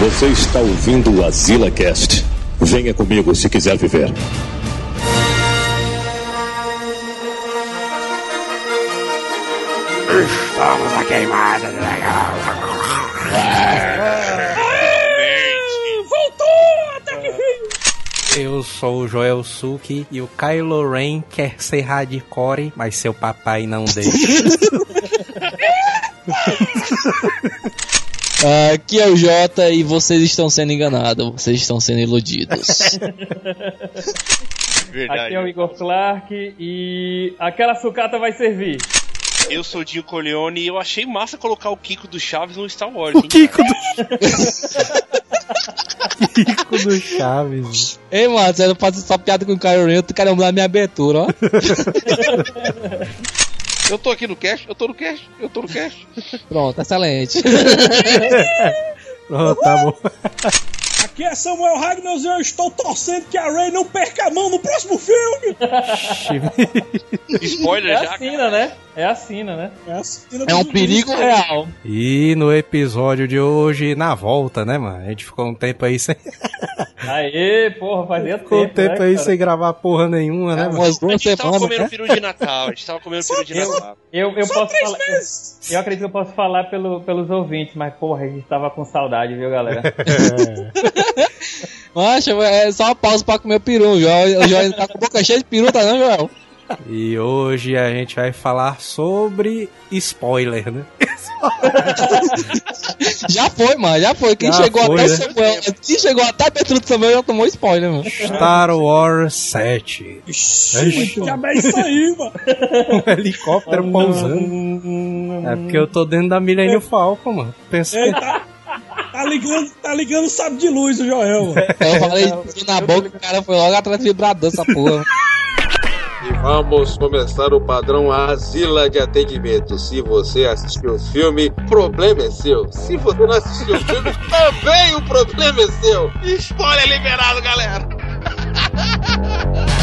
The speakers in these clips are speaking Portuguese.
Você está ouvindo o Azila Cast. Venha comigo se quiser viver. Estamos a queimada. Voltou! Até que veio! Eu sou o Joel Suki e o Kylo Ren quer ser hardcore, mas seu papai não deixa. Aqui é o Jota e vocês estão sendo enganados, vocês estão sendo iludidos. Verdade. Aqui é o Igor Clark e aquela sucata vai servir. Eu sou o Dinho Corleone e eu achei massa colocar o Kiko do Chaves no Star Wars. O hein, Kiko do... Kiko do Chaves. Ei, mano, você não faz só piada com o Kylo Ren, eu quero mudar minha abertura, ó. Eu tô aqui no cast, eu tô no cast, eu tô no cast. Pronto, excelente. Pronto, tá bom. Aqui é Samuel Ragnos e eu estou torcendo que a Ray não perca a mão no próximo filme! Spoiler É já. a Sina, né? É a Sina, né? É, assim, É um perigo real. E no episódio de hoje, na volta, né, mano? A gente ficou um tempo aí sem. Aê, porra, fazia Ficou um tempo, tempo né, aí cara? sem gravar porra nenhuma, né, mano? Umas A gente tava comendo né? peru de Natal, a gente tava comendo peru de Natal. Eu, eu Só posso três falar. meses! Eu acredito que eu posso falar pelo, pelos ouvintes, mas porra, a gente tava com saudade, viu, galera? Macho, é só uma pausa pra comer peru. O Joel, o Joel tá com a boca cheia de peru, tá não, Joel? E hoje a gente vai falar sobre spoiler, né? Já foi, mano, já foi. Quem Já chegou foi, até né? Samuel, quem chegou até a abertura do Samuel já tomou spoiler, mano. Star Wars 7. Ixi. Já é isso aí, mano. Um helicóptero pousando. É porque eu tô dentro da Millennium Falcon, mano. Pensa Ele tá, tá ligando, tá ligando o sábio de luz, o Joel. mano. Eu falei na boca, o cara foi logo atrás do vibrador, essa porra. Vamos começar o padrão Asila de atendimento. Se você assistiu o filme, problema é seu. Se você não assistiu o filme, também o problema é seu. Spoiler liberado, galera.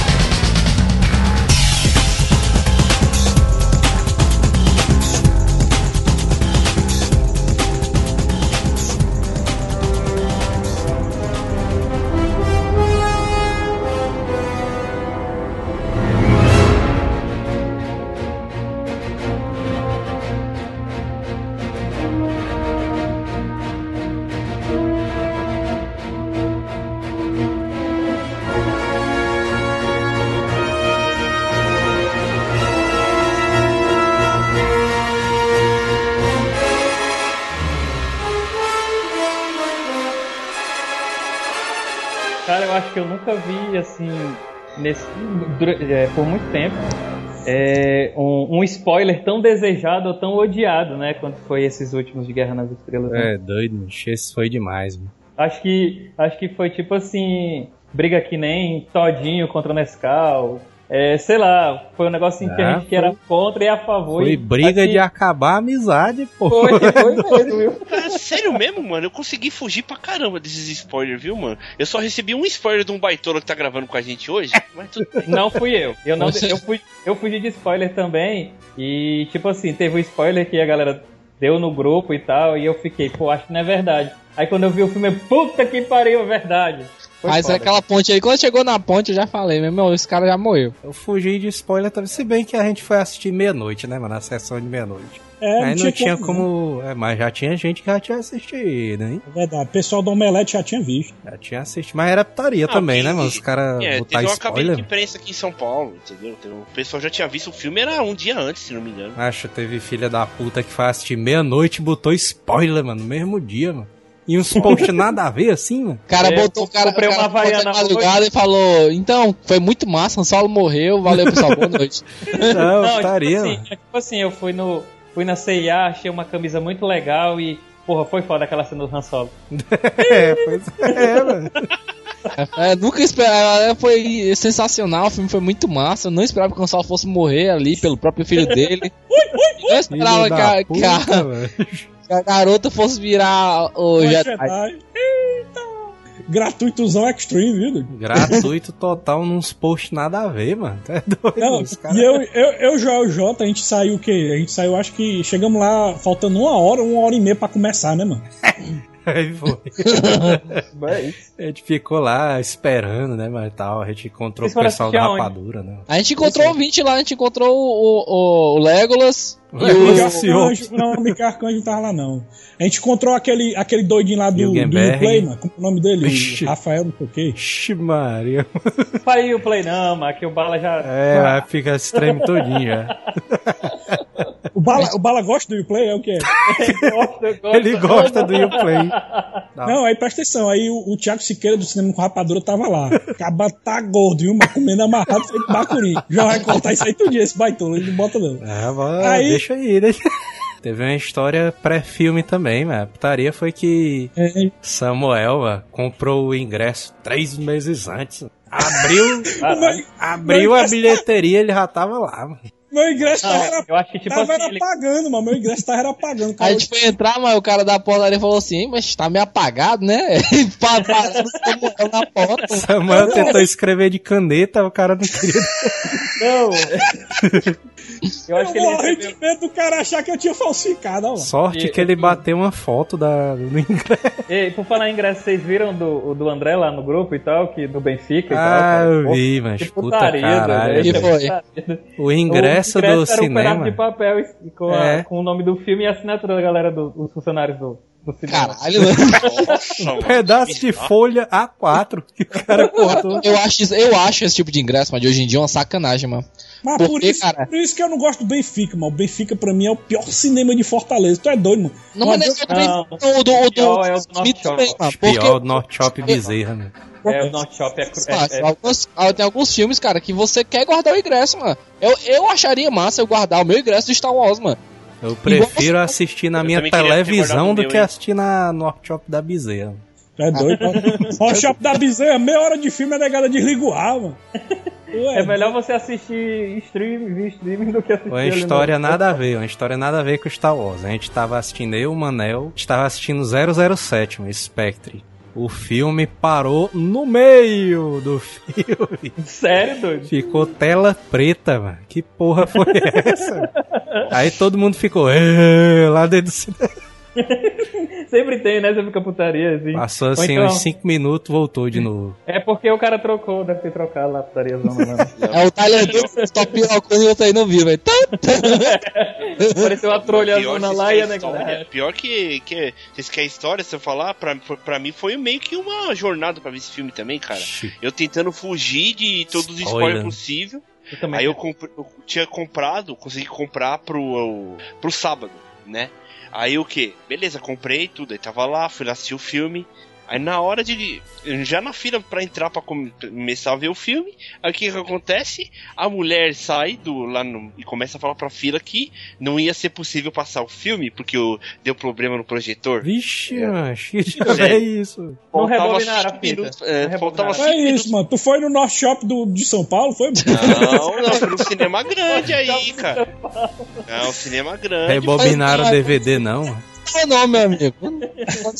nunca vi, assim, nesse, é, por muito tempo, é, um, um spoiler tão desejado ou tão odiado, né? Quanto foi esses últimos de Guerra nas Estrelas. né? É, doido, bicho. Esse foi demais, mano. Acho que acho que foi tipo assim, briga que nem Todinho contra Nescau. É, sei lá, foi um negócio assim que a gente que era contra e a favor. Foi e, briga assim, de acabar a amizade, pô. Foi, foi mesmo, viu? Cara, sério mesmo, mano? Eu consegui fugir pra caramba desses spoilers, viu, mano? Eu só recebi um spoiler de um baitola que tá gravando com a gente hoje, mas tudo bem. Não fui eu. Eu, não, eu, fui, eu fugi de spoiler também. E, tipo assim, teve um spoiler que a galera deu no grupo e tal. E eu fiquei, pô, acho que não é verdade. Aí quando eu vi o filme, eu, puta que pariu, é verdade. Foi Mas foda. aquela ponte aí, quando chegou na ponte, eu já falei, meu irmão, esse cara já morreu. Eu fugi de spoiler também, se bem que a gente foi assistir meia-noite, né, mano? Na sessão de meia-noite. É, Aí não tinha né? como. É, mas já tinha gente que já tinha assistido, hein? É verdade, o pessoal do Omelete já tinha visto. Já tinha assistido. Mas era putaria Ah, também, né, mano? Os caras É, botar teve uma cabine spoiler. de imprensa aqui em São Paulo, entendeu? O pessoal já tinha visto o filme, era um dia antes, se não me engano. Acho que teve filha da puta que foi assistir meia-noite e botou spoiler, mano, no mesmo dia, mano. E uns posts nada a ver assim, mano. O cara É, botou o cara, comprei o cara uma Havaiana de madrugada e falou: Então, foi muito massa, o Solo morreu, valeu pessoal, boa noite. Não, Não, putaria, tipo assim, mano. tipo assim, eu fui no fui na CIA, achei uma camisa muito legal e porra, foi foda aquela cena do Han Solo. É, pois é, mano. É, nunca esperava, foi sensacional, o filme foi muito massa. Eu não esperava que o Gonçalo fosse morrer ali pelo próprio filho dele. Eu não esperava Filho que a, que a- puta, que a garota fosse virar o Jedi. Jedi. Eita! Gratuitozão extreme, viu? Gratuito total, nos posts nada a ver, mano. Tá doido, Não, os caras- e eu, eu, eu, Joel Jota, a gente saiu o quê? A gente saiu, acho que chegamos lá faltando uma hora, uma hora e meia pra começar, né, mano? Aí foi. É isso. A gente ficou lá esperando, né, mas tal. A gente encontrou Vocês o pessoal da rapadura, né? A gente encontrou o 20 lá, a gente encontrou o, o, o Legolas e Legolas. o. Arcanjo, não, o Arcanjo não tava lá, não. A gente encontrou aquele, aquele doidinho lá do, do. Play, mano. Como é o nome dele? Vixe. Rafael, não sei o quê. Ixi, Maria. Pai o play não, mas que o Bala já. É, aí fica esse treme todinho já. O Bala, o Bala gosta do Uplay? É o quê? Gosta, gosta. Ele gosta do Uplay. Tá. Não, aí presta atenção. Aí o, o Thiago Siqueira do Cinema com Rapadura tava lá. Acaba tá gordo, viu? Mas comendo amarrado feito bacuri. Já vai cortar isso aí todo dia, esse baitola. Ele não bota não. É, mas Aí- deixa aí, deixa. Teve uma história pré-filme também, mas a putaria foi que É, Samuel mano, comprou o ingresso três meses antes. Abriu, abriu a bilheteria, ele já tava lá, mano. Meu ingresso tava, era, Eu acho que tipo tava assim. era Ele... pagando, mano. Meu ingresso tava era pagando. Aí a Cara, gente foi entrar, mas o cara da portaria falou assim, mas tá meio apagado, né? Na porta. Samuel tentou escrever de caneta, o cara não queria. Não. Eu acho que eu ele morri recebeu. de medo do cara achar que eu tinha falsificado, mano. Sorte E- que ele bateu uma foto da, do ingresso. Ei, por falar em ingresso, vocês viram do, o do André lá no grupo e tal, que do Benfica e tal? Ah, cara? eu vi, mas que puta putaria, caralho. Que é foi? putaria. O ingresso, O do era um pedaço cinema. de papel e- com, a- É. com o nome do filme e a assinatura da galera do- dos funcionários do, do cinema. Caralho, mano. Nossa, mano. Pedaço de folha A4 que o cara cortou. Eu acho, eu acho esse tipo de ingresso, mas de hoje em dia é uma sacanagem, mano. Mas Por por, quê, isso, cara? por isso que eu não gosto do Benfica, mano. O Benfica pra mim é o pior cinema de Fortaleza. Tu é doido, mano. Não, mas adianta- nem Não. o do, o do, Pior é o do Smith North Shore. mano. Porque Pior do North Shop Bezerra, né? É, o North Shop é, é- Fácil. é- Alguns- ah, tem alguns filmes, cara, que você quer guardar o ingresso, mano. Eu, eu acharia massa eu guardar o meu ingresso do Star Wars, mano. Eu prefiro você- assistir na Eu minha televisão do meu, que hein? assistir na North Shop da Bezerra. Tu é doido, mano. O Shop da Bezerra, meia hora de filme, a negada desliga o ar, mano. Ué, é melhor você assistir streaming, via streaming do que assistir Uma no- história nada a ver, uma história nada a ver com Star Wars. A gente tava assistindo, eu, o Manel, a gente tava assistindo 007, um Spectre. O filme parou no meio do filme. Sério, doido? Ficou tela preta, mano. Que porra foi essa? Aí todo mundo ficou lá dentro do cinema. Sempre tem, né? Você fica putaria, assim. Passou Ou assim então- uns 5 minutos, voltou de novo. É porque o cara trocou, deve ter trocado lá a putaria zona lá. É o Tyler Durden, top pirocando e outro aí não viu, velho. Pareceu uma trolha vocês lá e a história, negada. pior que, que vocês querem história, se eu falar, pra, pra mim foi meio que uma jornada pra ver esse filme também, cara. Eu tentando fugir de todos os Spoiler. spoilers possíveis. Eu também. Aí eu, compre- eu tinha comprado, consegui comprar pro, pro sábado, né? Aí o que? Beleza, comprei tudo, aí tava lá, fui lá assistir o filme. Aí na hora de. Já na fila pra entrar pra come- começar a ver o filme, aí o que, que acontece? A mulher sai do lá no, e começa a falar pra fila que não ia ser possível passar o filme, porque o, deu problema no projetor. Vixe, macho, que diabo é isso? Não Faltava rebobinaram a fita. minutos, é, Não faltava cinco É minutos isso, mano. Tu foi no North Shop do, de São Paulo, foi? Não, não, foi no cinema grande aí, cara. Não, cinema grande. Rebobinaram o DVD, não? Não, não, meu amigo.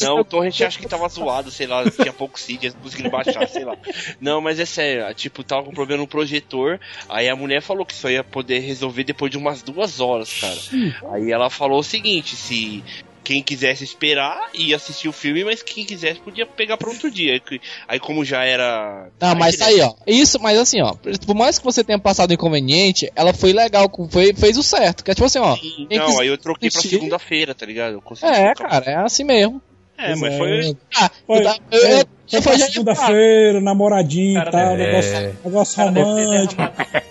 Não, o torrent acho que tava zoado, sei lá, tinha pouco seed, eles conseguiram baixar, sei lá. Não, mas é sério, tipo, tava com problema no projetor, aí a mulher falou que só ia poder resolver depois de umas duas horas, cara. Aí ela falou o seguinte, se quem quisesse esperar ia assistir o filme, mas quem quisesse podia pegar pra outro dia. Aí, como já era... Não, mas tá aí, ó. Isso, mas assim, ó. Por mais que você tenha passado inconveniente, ela foi legal, foi, fez o certo. Que é tipo assim, ó. Sim, Não, aí eu troquei pra segunda-feira, tá ligado? É, trocar. cara, é assim mesmo. É, mas foi... Ah, Foi, eu, eu, eu, foi já ia falar. segunda-feira, namoradinho e tal, é. negócio, negócio romântico.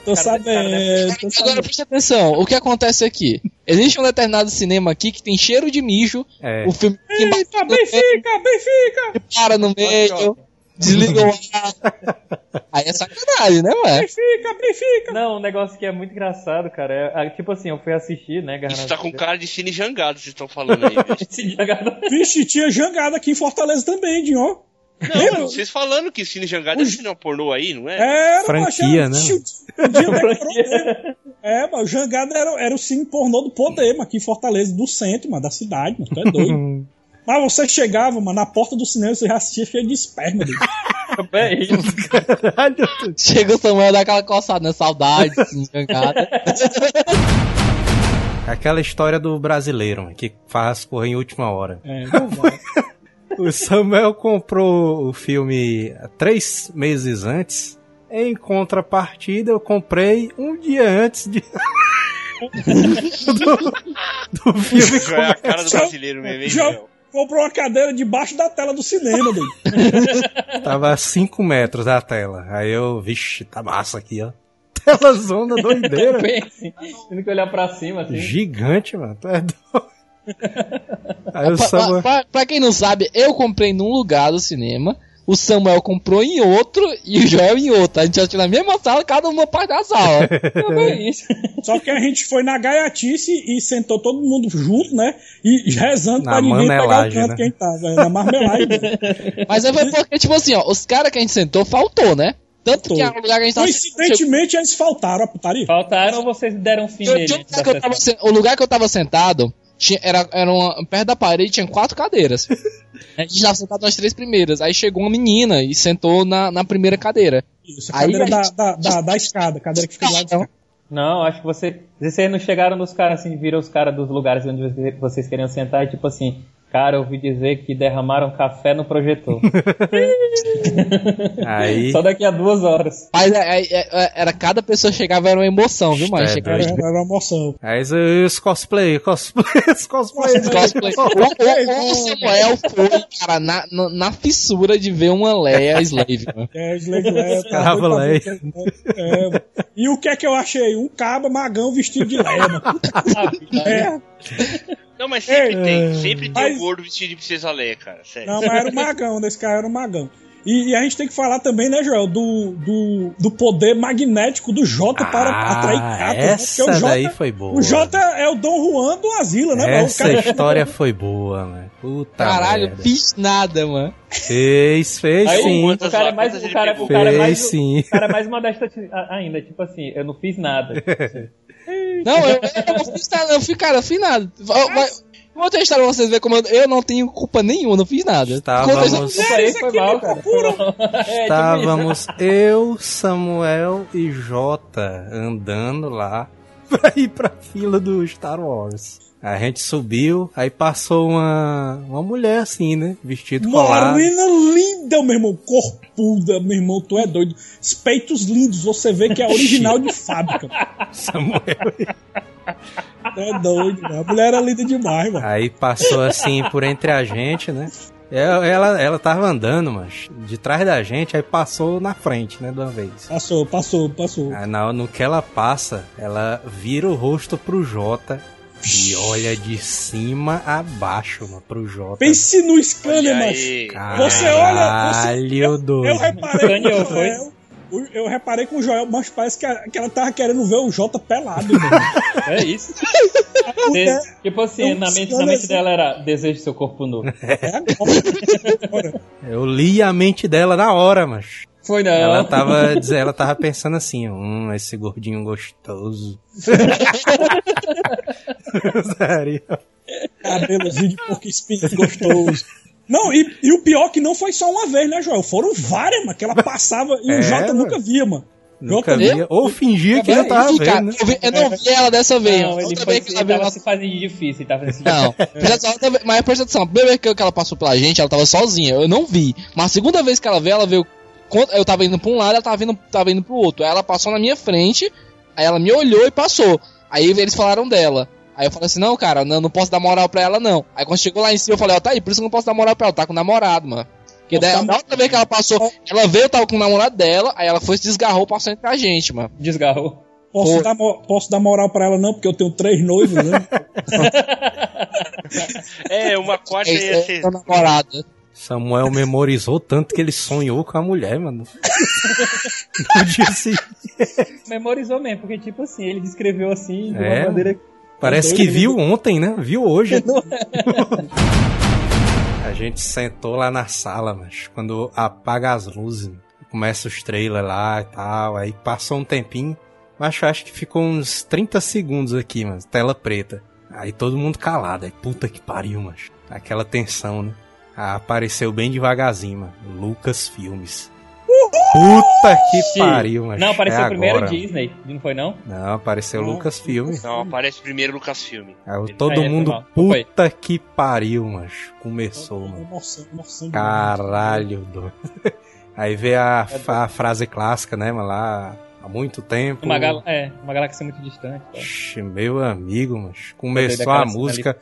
Tô sabendo, tô Agora presta atenção, o que acontece aqui? Existe um determinado cinema aqui que tem cheiro de mijo, É. o filme Eita, Benfica, Benfica, para no meio, desliga o ar. Aí é sacanagem, né, mano? Benfica, Benfica. Não, um negócio que é muito engraçado, cara. É, é, tipo assim, eu fui assistir, né, Garra Isso tá com cara de cine jangado, vocês estão falando aí. Esse jogado- Vixe, tinha jangada aqui em Fortaleza também, Dinho. Não, mas vocês falando que cine jangado é cinema pornô aí, não é? Era, Franquia, né? macho, era- Um dia demorou mesmo. É, mas o Jangada era, era o cine pornô do poder, mano, aqui em Fortaleza, do centro, mano, da cidade, mano, tu é doido. Mas você chegava, mano, na porta do cinema, você já assistia cheio de esperma, doido. É isso. Chega o Samuel dá aquela coçada, né? Saudade, assim, jangada. Aquela história do brasileiro, que faz correr em última hora. É, não vai. O Samuel comprou o filme três meses antes. Em contrapartida, eu comprei um dia antes de. do, do filme É a cara do brasileiro mesmo, hein? Comprou uma cadeira debaixo da tela do cinema, doido. Tava a 5 metros a tela. Aí eu, vixe, tá massa aqui, ó. Tela zona doideira. Bem assim, tendo que olhar pra cima, assim. Gigante, mano. Tu é doido. Aí o Pra, Samuel. pra- pra quem não sabe, eu comprei num lugar do cinema, o Samuel comprou em outro e o Joel em outro. A gente assistiu na mesma sala, cada uma parte da sala. É. Só que a gente foi na gaiatice e sentou todo mundo junto, né? E rezando Na pra ninguém pegar o canto né? quem tava. é, Na marmelagem. Mas aí foi porque, tipo assim, ó, os caras que a gente sentou faltou, né? Tanto Faltou. que o lugar que a gente tava Coincidentemente, eles faltaram a putaria. Faltaram ou vocês deram fim Eu- nele? tinha que eu sen- o lugar que eu tava sentado tinha, era, era uma- perto da parede tinha quatro cadeiras. A gente tava sentado nas três primeiras. Aí chegou uma menina e sentou na, na primeira cadeira. Isso, a Aí cadeira a da, gente- da, da, da escada, a cadeira que fica lado de Não. acho que você, vocês não chegaram nos caras assim, viram os caras dos lugares onde vocês- vocês queriam sentar e tipo assim, cara, eu ouvi dizer que derramaram café no projetor. Aí. Só daqui a duas horas. Mas é- é- é- era cada pessoa chegava era uma emoção, viu, mas É, chegava Era, era uma emoção. Aí os, os cosplay, cosplay, os cosplay. Os cosplay. O, o- o Samuel foi, cara, na, na, na fissura de ver uma Leia Slave, mano. É, Slave Leia. É, mano. e o que é que eu achei? Um caba magão vestido de Leia, mano. É, Não, mas sempre Ei, tem. Sempre tem mas- um gordo vestido de princesa Leia, cara. Sério. não, mas era o magão, desse cara era o magão. E, e a gente tem que falar também, né, Joel, do, do, do poder magnético do Jota para atrair Ah, gatos. né? essa o Jota, daí foi boa. O Jota é o Dom Juan do asilo, né? O Essa cara- história foi boa, mano. Puta Caralho, merda. fiz nada, mano. Fez, fez Aí sim. o cara é mais, o cara, pegou? o cara é mais, Fez sim. o cara é mais modesto ainda, tipo assim, eu não fiz nada. Não, eu, eu não fiz nada, eu fiz, cara, eu fiz nada. Vai- vai- Vou história pra vocês verem como eu, eu não tenho culpa nenhuma, não fiz nada. Estávamos- isso- aí foi mal, cara. É, Estávamos eu, Samuel e Jota andando lá pra ir pra fila do Star Wars. A gente subiu, aí passou uma, uma mulher assim, né? Vestido colado. Morena linda, meu irmão. Corpuda, meu irmão. Tu é doido. Os peitos lindos. Você vê que é original de fábrica. Samuel. Tu é doido, mano. A mulher era linda demais, mano. Aí passou assim por entre a gente, né? Ela, ela, ela tava andando, mas de trás da gente, aí passou na frente, né, de uma vez. Passou, passou, passou. Aí na, no que ela passa, ela vira o rosto pro Jota e olha de cima a baixo, mano, pro Jota. Pense no scanner, macho. Você olha, você- Eu doido. reparei com o Joel. Eu reparei com o Joel, mas parece que, a- que ela tava querendo ver o Jota pelado, irmão. É isso. Porque De- tipo assim, Eu na mente, na mente assim. dela era desejo seu corpo nu. é agora. Agora. Eu li a mente dela na hora, mas Foi não. ela tava, ela tava pensando assim, hum, esse gordinho gostoso. Sério. Cabelozinho de porco espinho gostoso. Não, e, e o pior que não foi só uma vez, né, Joel? Foram várias, mano, que ela passava e É, o Jota mano. nunca via, mano. Nunca via. Ou fingia que já tava cara, vendo, né? eu, vi- eu não vi ela dessa vez. Não, ele, Outra foi, vez que ela veio, tava ela- se fazendo de difícil. Tava assim, Não, mas presta atenção, a primeira vez que que ela passou pela gente, ela tava sozinha, eu não vi. Mas a segunda vez que ela veio, ela veio. Quando Eu tava indo pra um lado, ela tava vindo, tava indo pro outro. Aí ela passou na minha frente, aí ela me olhou e passou. Aí eles falaram dela. Aí eu falei assim, não, cara, não, não posso dar moral pra ela, não. Aí quando chegou lá em cima, eu falei, ó, tá aí, por isso que eu não posso dar moral pra ela, tá com o namorado, mano. Porque daí, da outra vez que ela passou, ela veio, tava com o namorado dela, aí ela foi se desgarrou, passou entre a gente, mano. desgarrou. Posso dar, posso dar moral pra ela, não, porque eu tenho três noivos, né? É, uma quarta ia É, ser. é, namorada. Samuel memorizou tanto que ele sonhou com a mulher, mano. No dia seguinte. Memorizou mesmo, porque tipo assim, ele descreveu assim de uma É. maneira. Parece que viu ontem, né? Viu hoje. A gente sentou lá na sala, mas quando apaga as luzes, começa os trailers lá e tal, aí passou um tempinho, mas eu acho que ficou uns 30 segundos aqui, mas tela preta. Aí todo mundo calado, aí puta que pariu, mas aquela tensão, né? Apareceu bem devagarzinho, mano. Lucas Filmes. Puta que pariu, mas. Não, apareceu é primeiro agora. Disney, não foi não? Não, apareceu Não. Lucasfilm. Não, aparece primeiro Lucasfilm. Aí todo Aí, mundo, foi mal. Foi. puta que pariu, mas começou, mano. Caralho, doido. Aí vê a, fa- a frase clássica, né, mano, lá há muito tempo. Uma, gal é, uma galáxia muito distante. tá? Ixi, meu amigo, mas começou a música.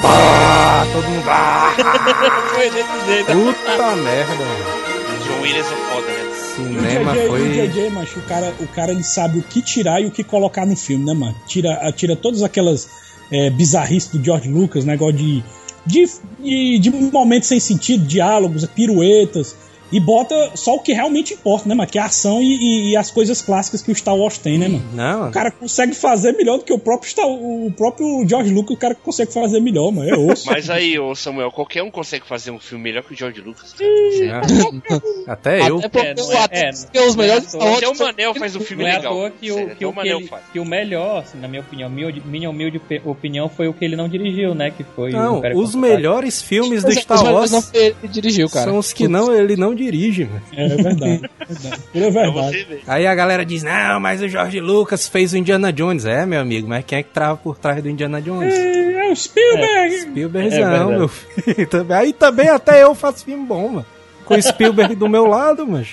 Pá, todo mundo. Ah, Foi desse jeito. puta merda, mano. John Williams é foda, né? E o Cinema JJ, foi. o JJ, macho, o cara, o cara ele sabe o que tirar e o que colocar no filme, né, mano? Tira, tira todas aquelas é, bizarrices do George Lucas, negócio de, de, de, de momentos sem sentido, diálogos, piruetas, e bota só o que realmente importa, né, mano? Que é a ação e, e- e as coisas clássicas que o Star Wars tem, né, mano? Não, O cara consegue fazer melhor do que o próprio, Star, o próprio George Lucas, o cara consegue fazer melhor, mano. É osso. Mas aí, ô Samuel, qualquer um consegue fazer um filme melhor que o George Lucas. não. Até eu. Até porque, É, não é- até é, os melhores é. Até o Manel faz um filme Não é à legal. toa que o, Sério, que, até o, que, Manel ele- faz. que o melhor, assim, na minha opinião, minha, minha humilde opinião, foi o que ele não dirigiu, né? Que foi Não, os melhores filmes do Star Wars não foi ele que dirigiu, cara. são os que não, ele não dirige, mano. É verdade. É verdade. Tudo é verdade. ver. Aí a galera diz, não, mas o George Lucas fez o Indiana Jones. É, meu amigo, mas quem é que trava por trás do Indiana Jones? É, é o Spielberg. Spielbergzão, É meu filho. Aí também até eu faço filme bom, mano. Com o Spielberg do meu lado, mas.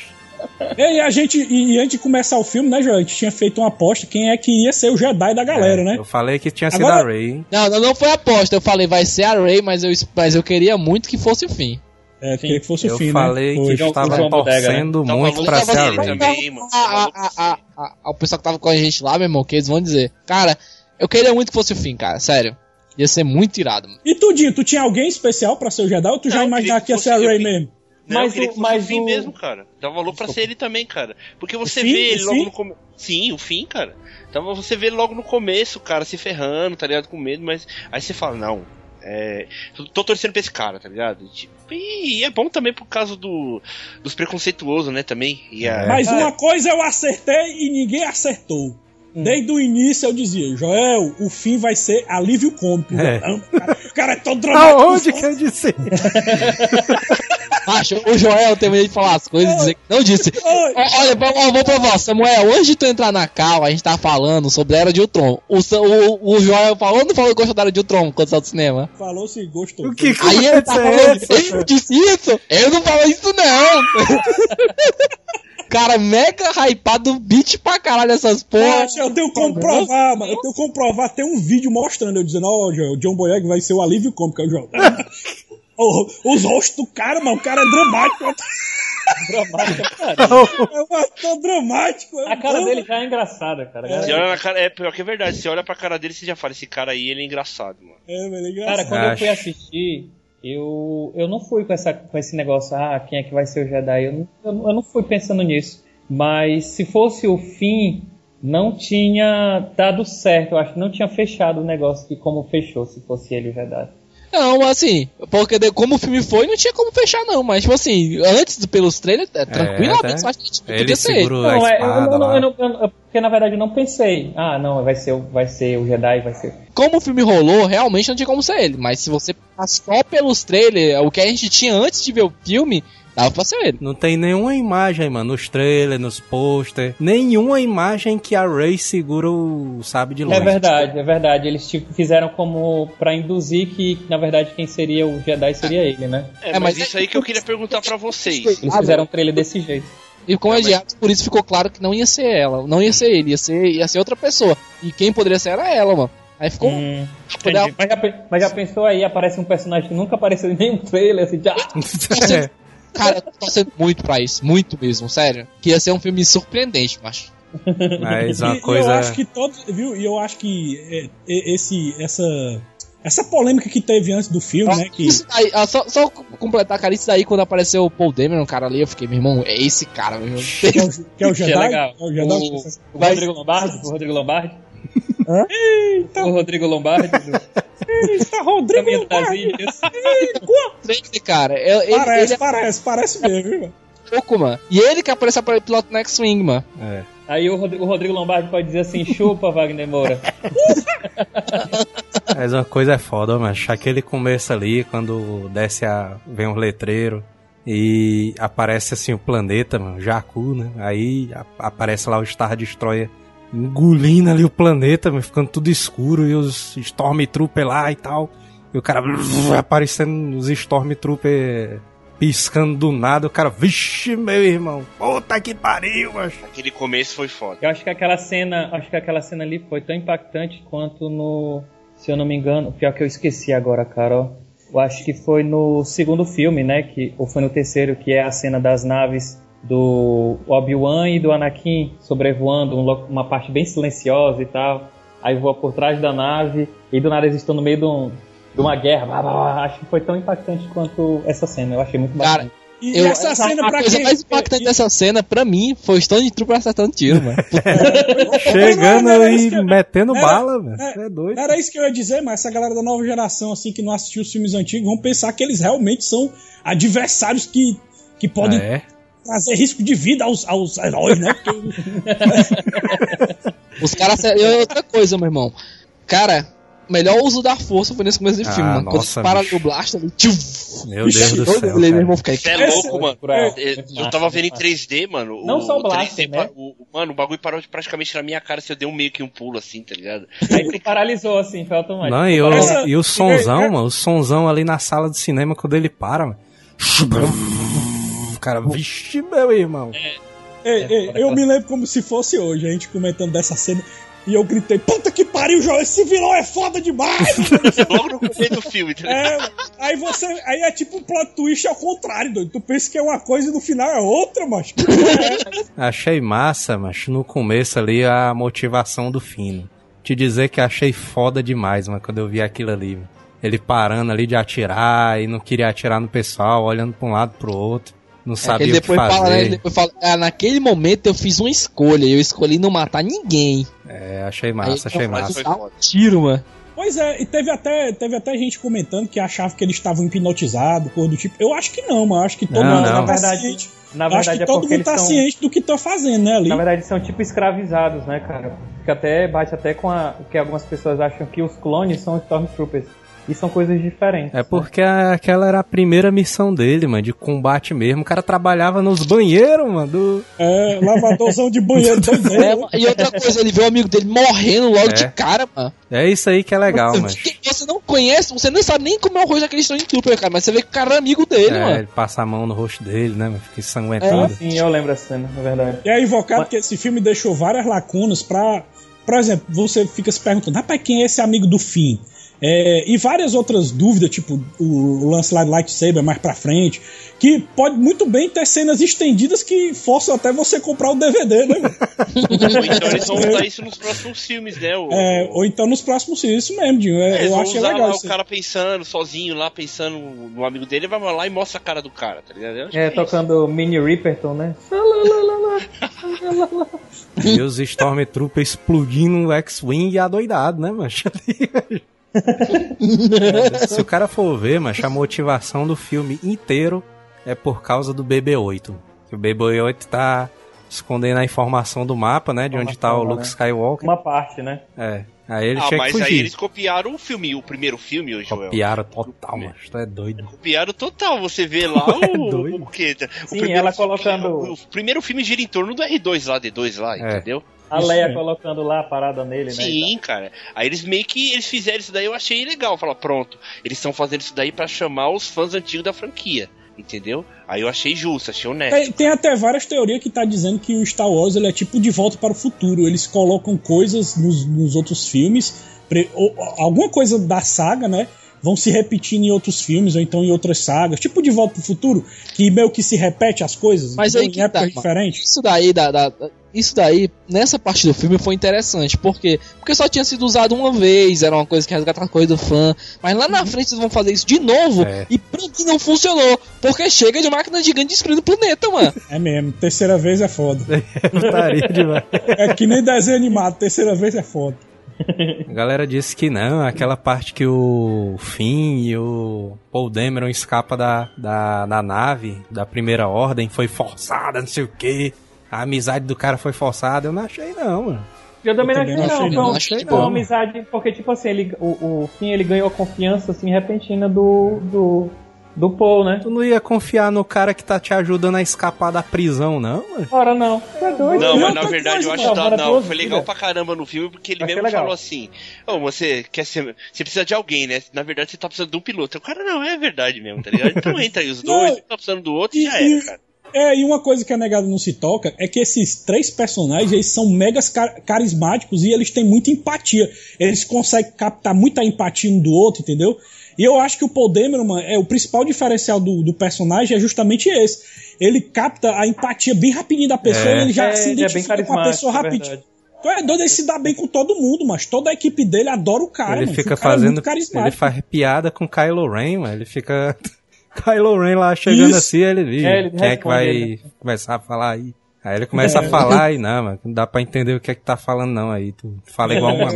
E a gente, e, antes de começar o filme, né, João? A gente tinha feito uma aposta quem é que ia ser o Jedi da galera, né? Eu falei que tinha sido Agora- a Ray, hein? Não, não, não foi aposta. Eu falei, vai ser a Ray, mas eu, mas eu queria muito que fosse o fim. É, queria que fosse o Eu fim, falei né? que estava Bodega, né? torcendo Tava muito pra ser a também, mano. A, a, a, o pessoal que tava com a gente lá, meu irmão, que eles vão dizer. Cara, eu queria muito que fosse o fim, cara. Sério. Ia ser muito irado, mano. E Tudinho, tu tinha alguém especial pra ser o Jedi ou tu já Não, imaginava que queria ia que ser a Ray mesmo? Não, Mas eu queria o- que fosse mas o fim o- mesmo, cara. Dava louco pra ser ele também, cara. Porque você fim? vê ele logo fim? no começo. Sim, o fim, cara. Então você vê ele logo no começo, cara, se ferrando, tá ligado? Com medo, mas aí você fala, não. É. tô- torcendo pra esse cara, tá ligado? Tipo, e é bom também por causa do, dos preconceituosos, né? Também. E a- É. Mas cara. uma coisa eu acertei e ninguém acertou. Desde o início eu dizia, Joel, o fim vai ser alívio cômico. É. O cara é todo dramático. Aonde que eu disse? Acho, o Joel tem medo de falar as coisas e dizer que não disse. Olha, vou, ó, vou provar, Samuel, antes de tu entrar na cal, a gente tava falando sobre a Era de Ultron. O, o, o Joel falou ou não falou que gostou da Era de Ultron quando saiu do cinema? Falou se gostou. O que Aí ele tá é falando, essa? ele não disse isso? Eu não falo isso não! Cara, mega hypado, beat pra caralho essas porra. Poxa, eu tenho como provar, mano. Eu tenho como provar. Tem um vídeo mostrando eu dizendo, ó, Joel, o John Boyega vai ser o alívio cômico. Aí o Joel. Ô, Os rostos do cara, mano, o cara é dramático. Dramática, cara. É um ator dramático. A cara dele já é engraçada, cara. A Você olha na cara, é pior que é verdade. Você olha pra cara dele, você já fala, esse cara aí, ele é engraçado, mano. É, velho, é Cara, engraçado. quando eu fui assistir, eu, eu não fui com, essa, com esse negócio, ah, quem é que vai ser o Jedi? Eu eu, eu não fui pensando nisso. Mas se fosse o fim, não tinha dado certo. Eu acho que não tinha fechado o negócio de como fechou, se fosse ele o Jedi. Não, assim, porque de- como o filme foi, não tinha como fechar não, mas tipo assim, antes pelos trailers, é, tranquilamente, tá. eu acho que tipo, Ele podia ser. a Não, é, eu, não- eu não- eu não- porque na verdade eu não pensei, ah, não, vai ser, o- vai ser o Jedi, vai ser. Como o filme rolou, realmente não tinha como ser ele, mas se você passar só pelos trailers, o que a gente tinha antes de ver o filme, dava pra ser ele. Não tem nenhuma imagem, mano, nos trailers, nos posters. Nenhuma imagem que a Ray segura o sabe de luz. É verdade, é verdade. Eles tipo, fizeram como pra induzir que, na verdade, quem seria o Jedi seria ele, né? É, É, mas, mas isso aí que eu queria perguntar pra vocês. Eles fizeram um trailer desse jeito. E como é arte, por isso ficou claro que não ia ser ela, não ia ser ele, ia ser, ia ser outra pessoa. E quem poderia ser era ela, mano. Aí ficou. Hum, mas, já, mas já pensou aí, aparece um personagem que nunca apareceu em nenhum trailer, assim, já. É. Cara, eu tô torcendo muito pra isso, muito mesmo, sério. Que ia ser um filme surpreendente, macho. Mas uma e coisa. eu acho que todos, viu? E eu acho que é, é, esse, essa, essa polêmica que teve antes do filme, né? Que Isso daí, ah, só, só completar, cara, isso daí quando apareceu o Paul Dameron, cara ali, eu fiquei, meu irmão, é esse cara, meu irmão. que é o, que é o Jedi, legal. é o Jedi. O, o Rodrigo Lombardi? O Rodrigo Lombardi? Eita, O Rodrigo Lombardi eita, Rodrigo Lombardi. Cara, ele, Parece, ele é parece, parece mesmo, viu? pouco, mano. E ele que aparece para o piloto Next Wing, mano. É. Aí o Rodrigo, o Rodrigo Lombardi pode dizer assim, chupa, Wagner Moura. Mas uma coisa é foda, mas aquele começo ali, quando desce a. vem um letreiro. E aparece assim o planeta, mano, Jakku, né? Aí aparece lá o Star Destroyer engolindo ali o planeta, ficando tudo escuro e os Stormtrooper lá e tal. E o cara aparecendo os Stormtrooper piscando do nada. O cara, vixe, meu irmão, puta que pariu, mano. Aquele começo foi foda. Eu acho que aquela cena, acho que aquela cena ali foi tão impactante quanto no, se eu não me engano, pior que eu esqueci agora, cara, ó. Eu acho que foi no segundo filme, né, que ou foi no terceiro, que é a cena das naves do Obi-Wan e do Anakin sobrevoando um uma parte bem silenciosa e tal. Aí voa por trás da nave e do nada eles estão no meio de, um- de uma guerra. Blá, blá, blá. Acho que foi tão impactante quanto essa cena. Eu achei muito Cara, bacana. E Eu, essa cena, a pra coisa quem. mais impactante dessa cena, pra mim, foi o Stone Trooper acertando tiro, mano. Chegando era eu- metendo era- bala, velho. é, é doido. Era isso que eu ia dizer, mas essa galera da nova geração, assim, que não assistiu os filmes antigos, vão pensar que eles realmente são adversários que, que podem Ah, é? Trazer risco de vida aos, aos heróis, né? Porque Os caras. E outra coisa, meu irmão. Cara, melhor uso da força foi nesse começo do Ah, filme, mano. Quando nossa, para bicho. o blaster, tchum, Meu Deus do céu. ele, meu irmão, fica aí. Você é louco, mano. Cruel. Eu, massa, tava vendo em muito massa. 3D, mano. Não o, só o o blaster, 3D né? o- mano, o bagulho parou de- praticamente na minha cara se eu dei um meio que um pulo assim, tá ligado? Aí ele paralisou assim, foi automático. Não, e o, e o sonzão, é- é- mano, o sonzão ali na sala de cinema quando ele para, mano. Cara, vixe, meu irmão. Ei, ei, eu me lembro como se fosse hoje, a gente comentando dessa cena. E eu gritei, puta que pariu, João, esse vilão é foda demais! Logo no começo do filme, tá é, aí você. Aí é tipo um plot twist ao contrário, doido. Tu pensa que é uma coisa e no final é outra, macho. Achei massa, mas no começo ali a motivação do Fino. Te dizer que achei foda demais, mano, quando eu vi aquilo ali. Ele parando ali de atirar e não queria atirar no pessoal, olhando pra um lado pro outro. Não É que sabia ele o que depois fazer. fala, né? Depois fala, ah, naquele momento eu fiz uma escolha, eu escolhi não matar ninguém. É, achei massa, Aí, achei massa. Um tiro, mano. Pois é, e teve até, teve até gente comentando que achava que eles estavam hipnotizados, coisa do tipo. Eu acho que não, mano. Eu acho que todo Não, mundo não. tá Na verdade- ciente. Na Eu acho verdade que é todo mundo tá são... ciente do que tá fazendo, né, ali. Na verdade, são tipo escravizados, né, cara? Que até bate até com a, o que algumas pessoas acham que os clones são Stormtroopers. E são coisas diferentes. É porque a- aquela era a primeira missão dele, mano, de combate mesmo. O cara trabalhava nos banheiros, mano, do... É, lavadorzão de banheiro É, doideiro. mano, e outra coisa, ele vê o amigo dele morrendo logo É. de cara, mano. É isso aí que é legal, mano. você não conhece, você nem sabe nem como é o rosto daquele Stormtrooper, cara, mas você vê que o cara é amigo dele, É, mano. ele passa a mão no rosto dele, né, mano, fica ensanguentando. Sim, eu lembro essa cena, na verdade. E é invocado que esse filme deixou várias lacunas pra. Por exemplo, você fica se perguntando, rapaz, quem é esse amigo do fim? É, e várias outras dúvidas, tipo o, lance lá do lightsaber mais pra frente, que pode muito bem ter cenas estendidas que forçam até você comprar o DVD, né? mano? Ou então eles vão usar isso nos próximos filmes, né? O, É, ou então nos próximos filmes, isso mesmo, Dinho. É, É, eles eu vão achei usar legal lá o cara pensando, sozinho lá, pensando no amigo dele, vai lá e mostra a cara do cara, tá ligado? Acho É, isso. tocando Mini Ripperton, né? E os Stormtroopers explodindo o X-Wing e adoidado, né, macho? Se o cara for ver, macho, a motivação do filme inteiro é por causa do BB-8. Que o BB-8 tá escondendo a informação do mapa, né, de onde tá o Luke né? Skywalker. Uma parte, né? É. Aí ele Ah, tinha mas fugir. aí eles copiaram o filme, o primeiro filme, o Joel. Copiaram total, macho. Tu é doido. Copiaram total, você vê lá É o, doido. o que? Sim, ela filme- colocando- O, o primeiro filme gira em torno do R2 lá, D2 lá, É. entendeu? A Leia colocando lá a parada nele, né? e Sim, cara. Aí eles meio que eles fizeram isso daí, eu achei legal. Falar, pronto, eles estão fazendo isso daí pra chamar os fãs antigos da franquia, entendeu? Aí eu achei justo, achei honesto. Tem, tem até várias teorias que tá dizendo que o Star Wars ele é tipo de volta para o futuro. Eles colocam coisas nos, nos outros filmes, pre- ou- alguma coisa da saga, né? Vão se repetindo em outros filmes ou então em outras sagas, tipo de volta para o futuro, que meio que se repete as coisas Mas aí que em épocas tá, mano. diferentes. Isso daí, da, da- isso daí, nessa parte do filme foi interessante. Por quê? Porque só tinha sido usado uma vez, era uma coisa que resgatava a coisa do fã. Mas lá na frente eles vão fazer isso de novo É. e pra mim não funcionou. Porque chega de máquina gigante destruindo o planeta, mano. É mesmo, terceira vez é foda. Putaria demais. É que nem desenho animado, terceira vez é foda. A galera disse que não, aquela parte que o Finn e o Paul Dameron escapa da, da, da nave da primeira ordem foi forçada, não sei o que. A amizade do cara foi forçada. Eu não achei não, mano. Eu também Eu não achei, não não. achei, Foi não. Achei tipo, uma não. amizade, porque, tipo assim, ele, o, o Finn ele ganhou a confiança assim, repentina do, do, do Paul, né? Tu não ia confiar no cara que tá te ajudando a escapar da prisão, não? mano? Ora não. É doido. Não, mas na outra verdade eu acho que tá, não, duas foi legal pra caramba no filme, porque ele Achei mesmo legal. falou assim: Ô, você quer ser. Você precisa de alguém, né? Na verdade, você tá precisando de um piloto. O cara, não, é verdade mesmo, tá ligado? Então entra aí os dois, um tá precisando do outro e já era, cara. É, e uma coisa que a negada não se toca é que esses três personagens eles são megas car- carismáticos e eles têm muita empatia. Eles conseguem captar muita empatia um do outro, entendeu? E eu acho que o Paul Dameron, é o principal diferencial do, do personagem é justamente esse. Ele capta a empatia bem rapidinho da pessoa É. e ele já É, se ele é identifica com a pessoa é rapidinho. Tu é doido, ele se dá bem com todo mundo, mas toda a equipe dele adora o cara, ele mano. fica cara é fazendo. muito carismático. ele faz piada com Kylo Ren, mano. Ele fica. Kylo Ren lá chegando Isso. assim, ele. É, ele quem é que vai ele. começar a falar aí? Aí ele começa É. a falar e não, mano, não dá pra entender o que é que tá falando, não. Aí tu fala igual um aí.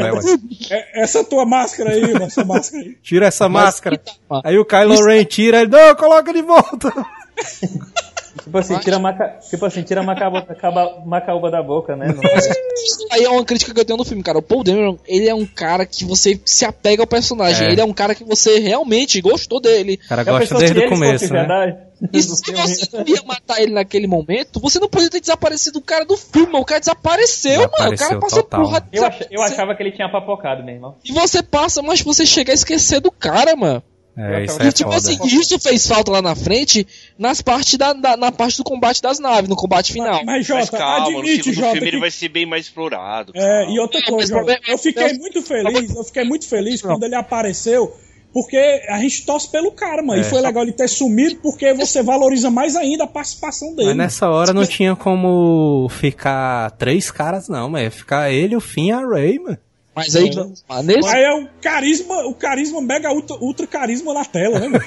É, essa tua máscara aí, mano, essa máscara aí. Tira essa máscara. tá, Aí o Kylo Ren tira, ele, não, coloca de volta. Tipo assim, tira a maca... tipo assim, tira macaúba, acaba- macaúba da boca, né? Isso aí é uma crítica que eu tenho no filme, cara. O Paul Dameron, ele é um cara que você se apega ao personagem. É. Ele é um cara que você realmente gostou dele. O cara Já gosta desde o começo, né? verdade? E se você não ia matar ele naquele momento, você não podia ter desaparecido o cara do filme, mano. O cara desapareceu, mano. O cara Desapareceu passou total. por porra. Eu, ach- eu achava que ele tinha papocado, meu irmão. E você passa, mas você chega a esquecer do cara, mano. É, isso E, é E tipo foda. assim, isso fez falta lá na frente, nas partes da, da- na parte do combate das naves, no combate final. Mas, Mas Jota, calma, no admite, segundo Jota, filme que ele vai ser bem mais explorado. É, e outra Não, coisa, mas problema- eu fiquei eu- muito feliz, eu fiquei muito feliz quando ele apareceu, porque a gente torce pelo cara, mano. É. E foi legal ele ter sumido, porque você valoriza mais ainda a participação dele. Mas nessa hora não tinha como ficar três caras, não, mas ia ficar ele, o Finn e a Ray, mano. Mas aí, mas nesse, Aí é o carisma, o carisma mega ultra, ultra carisma na tela, né? mano?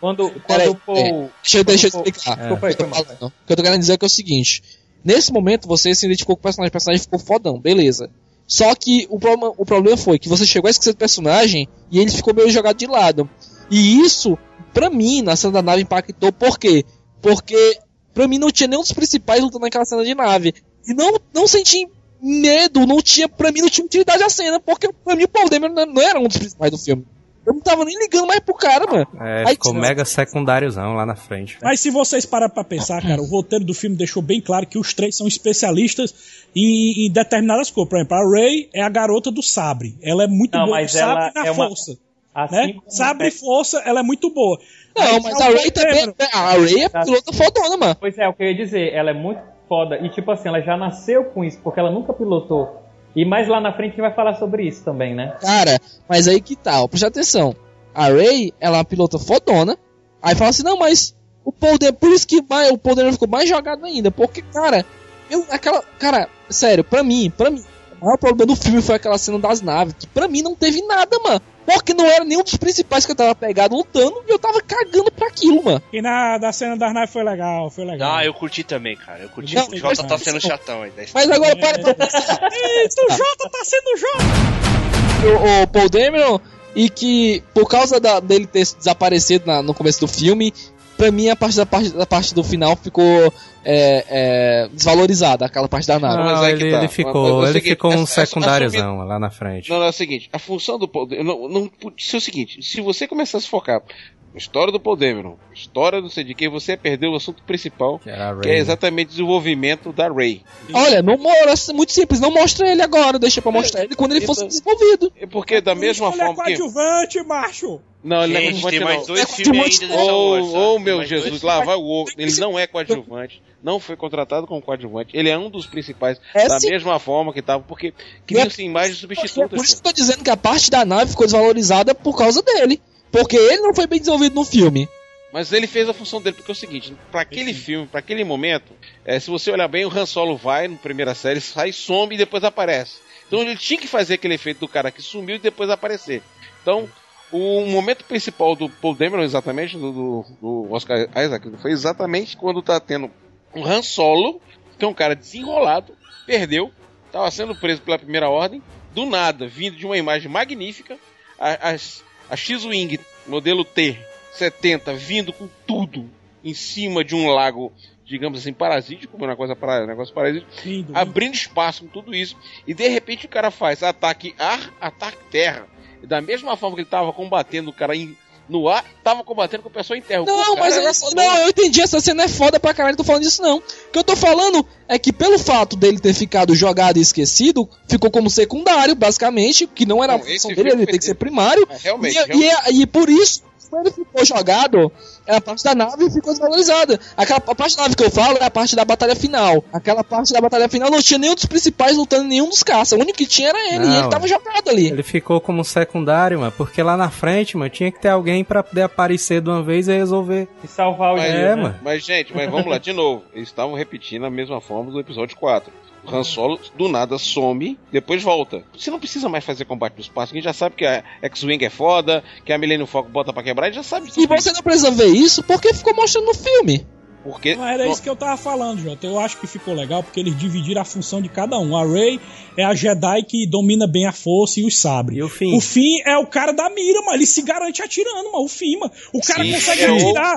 Quando, Peraí, quando o Paul... deixa, eu- deixa eu quando o Paul- explicar. Desculpa aí, O que foi eu falando. O que eu tô querendo dizer é que é o seguinte: nesse momento você se identificou com o personagem, o personagem ficou fodão, beleza. Só que o problema, o problema foi que você chegou a esquecer do personagem e ele ficou meio jogado de lado. E isso, pra mim, na cena da nave impactou, por quê? Porque pra mim não tinha nenhum dos principais lutando naquela cena de nave. E não, não senti medo, não tinha, pra mim não tinha utilidade a cena, porque pra mim o Paul Dameron não- não era um dos principais do filme. Eu não tava nem ligando mais pro cara, mano. É, Aí, ficou mega secundáriozão lá na frente. Mas se vocês pararem pra pensar, cara, o roteiro do filme deixou bem claro que os três são especialistas em, em determinadas coisas. Por exemplo, a Ray é a garota do sabre. Ela é muito Não, boa no mas sabre ela e na é uma- força. Assim Né? Sabre e força, ela é muito boa. Não, Aí mas tá a Ray também. Dameron. A Ray é pilota fodona, mano. Pois é, o que eu ia dizer, ela é muito foda. E tipo assim, ela já nasceu com isso, porque ela nunca pilotou. E mais lá na frente vai falar sobre isso também, né? Cara, mas aí que tá, ó, presta atenção. A Ray, ela é uma pilota fodona. Aí fala assim, não, mas o Dameron, por isso que o Dameron ficou mais jogado ainda. Porque, cara, eu, aquela. Cara, sério, pra mim, pra mim, maior problema do filme foi aquela cena das naves. Que pra mim não teve nada, mano. Porque não era nenhum dos principais que eu tava pegado lutando e eu tava cagando pra aquilo, mano. E na da cena das naves foi legal, foi legal. Ah, eu curti também, cara. Eu curti. Não, o Jota tá sendo chatão aí. da Mas agora para pra pensar. Eita, o Jota tá sendo Jota! o, o Paul Dameron e que por causa da- dele ter desaparecido na- no começo do filme, pra mim a parte da parte, da parte do final ficou é, é, desvalorizada, aquela parte da nave. Não, mas Não, é que ele, tá. ele Mas- ficou, mas é ele seguinte, ficou um é- é- é secundáriozão lá na frente. Não, não, é o seguinte, a função do não, não, se é o seguinte, se você começar a se focar história do Paul Dameron, história não sei de quem, você perdeu o assunto principal, Que Ray, que é exatamente o desenvolvimento da Ray. Olha, não mostra, muito simples, não mostra ele agora, deixa pra mostrar ele quando ele fosse Então- desenvolvido. É porque da mesma Ele é forma que... coadjuvante, macho! Não, ele não é Gente, tem coadjuvante mais não. dois É filmes coadjuvante ainda ô, tá? meu Jesus, lá vai o ovo. Ele não é coadjuvante. Não foi contratado como coadjuvante. Ele é um dos principais. É da sim. mesma forma que tava. Porque E é- criam-se imagens É substitutas. por isso que eu tô dizendo que a parte da nave ficou desvalorizada por causa dele. Porque ele não foi bem desenvolvido no filme. Mas ele fez a função dele, porque é o seguinte, pra aquele filme, pra aquele momento, é, se você olhar bem, o Han Solo vai, na primeira série, sai, some e depois aparece. Então ele tinha que fazer aquele efeito do cara que sumiu e depois aparecer. Então, o momento principal do Paul Dameron, exatamente, do, do, do Oscar Isaac, foi exatamente quando tá tendo um Han Solo, que é um cara desenrolado, perdeu, tava sendo preso pela primeira ordem, do nada, vindo de uma imagem magnífica, as- a X-Wing, modelo T-70, vindo com tudo em cima de um lago, digamos assim, parasítico, uma coisa para, um negócio parasítico, Lindo, lindo. abrindo espaço com tudo isso, e de repente o cara faz ataque ar, ataque terra. E da mesma forma que ele estava combatendo o cara em- no ar, tava combatendo com o pessoal em terra. Não, mas essa- foda. não, eu entendi, essa cena é foda pra caralho, não tô falando disso não. O que eu tô falando é que pelo fato dele ter ficado jogado e esquecido, ficou como secundário, basicamente, que não era Não, a função dele, ele tem que ser primário. É, realmente, e, realmente. e é- e por isso, ele ficou jogado, a parte da nave ficou desvalorizada. Aquela a parte da nave que eu falo é a parte da batalha final. Aquela parte da batalha final não tinha nenhum dos principais lutando em nenhum dos caças. O único que tinha era ele, Não, e ele tava jogado ali. Ele ficou como secundário, mano, porque lá na frente, mano, tinha que ter alguém pra poder aparecer de uma vez e resolver. E salvar o Mas, dia, É, né? mano. mas, gente, mas vamos lá de novo. Eles estavam repetindo a mesma forma do episódio 4. O Han Solo do nada some, depois volta. Você não precisa mais fazer combate no espaço, que a gente já sabe que a X-Wing é foda, que a Millennium Falcon bota pra quebrar, gente já sabe disso. E você não precisa ver isso porque ficou mostrando no filme. Porque Não era isso que eu tava falando, Jota. Eu acho que ficou legal porque eles dividiram a função de cada um. A Rey é a Jedi que domina bem a força e os sabres. E o Finn? O Finn é o cara da mira, mano. Ele se garante atirando, mano. O Finn, mano. O cara Sim, consegue é atirar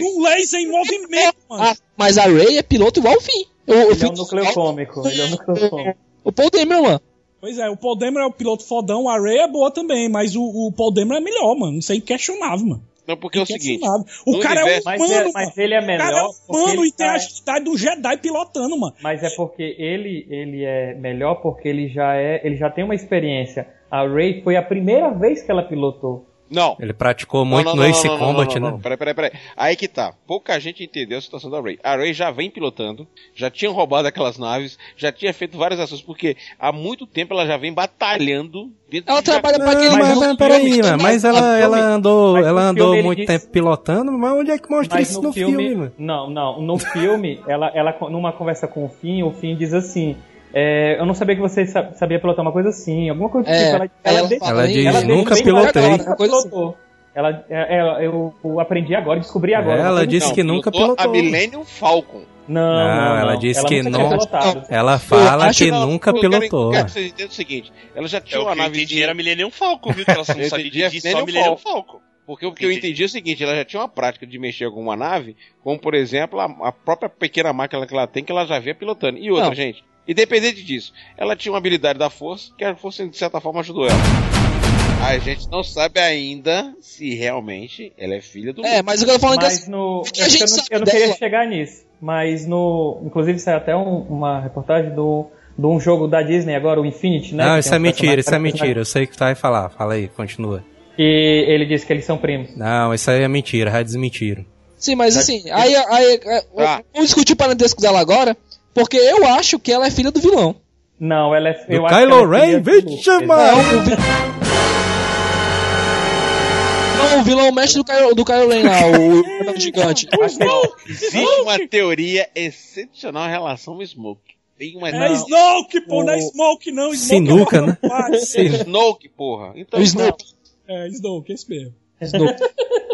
num laser em movimento, mano. Ah, mas a Rey é piloto igual o Finn. O, o, Ele é Finn- um núcleo cômico. Ele é um núcleo cômico. o Paul Dameron, mano. Pois é, o Paul Dameron é o piloto fodão, a Rey é boa também, mas o, o Paul Dameron é melhor, mano. Isso é inquestionável, mano. Não, porque é o seguinte. O cara universo- é Mas, humano, é- mano. mas ele é O cara é melhor. humano e tem tá- a agilidade do Jedi pilotando, mano. Mas é porque ele, ele é melhor porque ele já é, ele já tem uma experiência. A Rey foi a primeira vez que ela pilotou. Não. Ele praticou muito não, no Ace Combat, não, não, né? não. Peraí, peraí, peraí. Aí que tá. Pouca gente entendeu a situação da Ray. A Ray já vem pilotando, já tinha roubado aquelas naves, já tinha feito várias ações, porque há muito tempo ela já vem batalhando dentro Ela de trabalha pra aquele mas, mas peraí, mano, tem mas ela, ela andou, Mas ela andou muito disse- tempo pilotando, mas onde é que mostra Mas isso no, no filme, filme, mano? não, não, no filme, ela, ela numa conversa com o Finn, o Finn diz assim: é, eu não sabia que você sa- sabia pilotar uma coisa assim, alguma coisa do É, tipo. Ela, ela Ela aí, diz, ela nunca pilotei. que ela nunca assim. pilotou. Ela, é, é, eu, eu aprendi agora, descobri agora. Ela disse assim. que nunca pilotou pilotou. A Millennium Falcon. Não, Não, não, ela não. disse que nunca não- pilotado. Ela fala que Não, nunca eu quero- pilotou. Quero que vocês entendam o seguinte: ela já É tinha o uma que nave entendi era Millennium Falcon, viu? Que ela só não sabia disso, só Millennium Falcon. Porque o que eu Entendi. é o seguinte, ela já tinha uma prática de mexer com uma nave, como por exemplo a, a própria pequena máquina que ela tem, que ela já vinha pilotando. E outra, Não. gente, independente disso, ela tinha uma habilidade da força, que a força de certa forma ajudou ela. A gente não sabe ainda se realmente ela é filha do É, mas o que eu tô falando é que Mas no. que a é que gente eu não, sabe eu não queria dela. chegar nisso. Mas no. Inclusive saiu até um- uma reportagem do, de um jogo da Disney agora, o Infinity, né? Não, isso é um mentira, isso é mentira. Eu sei o que tu vai falar. Fala aí, continua. E ele disse que eles são primos. Não, isso aí é mentira, já desmentiram. Sim, mas assim, aí, aí, aí Tá. vamos discutir o parentesco dela agora, porque eu acho que ela é filha do vilão. Não, ela é. Do eu acho que Kylo ela é Ren? mano! Não, o vi- Não, o vilão é o mestre do Kylo, do Kylo Ren lá, o, o gigante. Existe uma teoria excepcional em relação ao Smoke. Tem uma É Snoke, pô, não é O- Smoke, não. Smoke Sinuca, é né? Snoke, porra. Então, O Snoke. É, Snoke, esse mesmo. Snoke.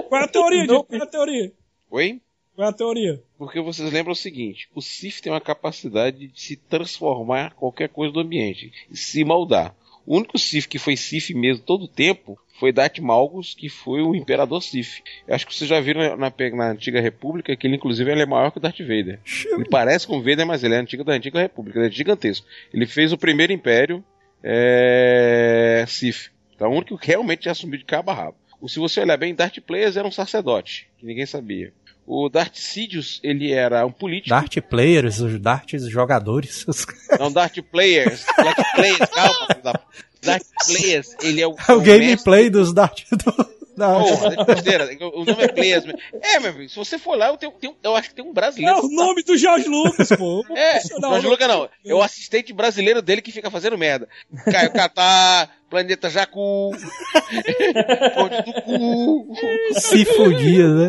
Qual é a teoria, Diego? Qual é a teoria? Oi? Qual é a teoria? Porque vocês lembram o seguinte: o Sith tem uma capacidade de se transformar qualquer coisa do ambiente e se moldar. O único Sith que foi Sith mesmo todo o tempo foi Darth Malgus, que foi o Imperador Sith. Eu acho que vocês já viram na, na, na Antiga República que ele, inclusive, ele é maior que o Darth Vader. Ele parece com o Vader, mas ele é antigo da Antiga República, ele é gigantesco. Ele fez o primeiro Império é, Sith. Então, o único que realmente assumiu de cabo a rabo. O- Se você olhar bem, Darth Plagueis era um sacerdote, que ninguém sabia. O Darth Sidious, ele era um político. Dart Players, os Darts jogadores. Não, Darth Players. Darth Players, calma. filho da- Darth Players, ele é o. É o o gameplay dos Dart. Do... Porra, é. O nome é Players. É, meu filho, se você for lá, eu, tenho, tenho- eu acho que tem um É brasileiro. o nome do George Lucas, pô. É, Jorge Lucas não. É o assistente brasileiro dele que fica fazendo merda. Caio Catar, Planeta Jacu, Ponte do Cu, Se fudia, né?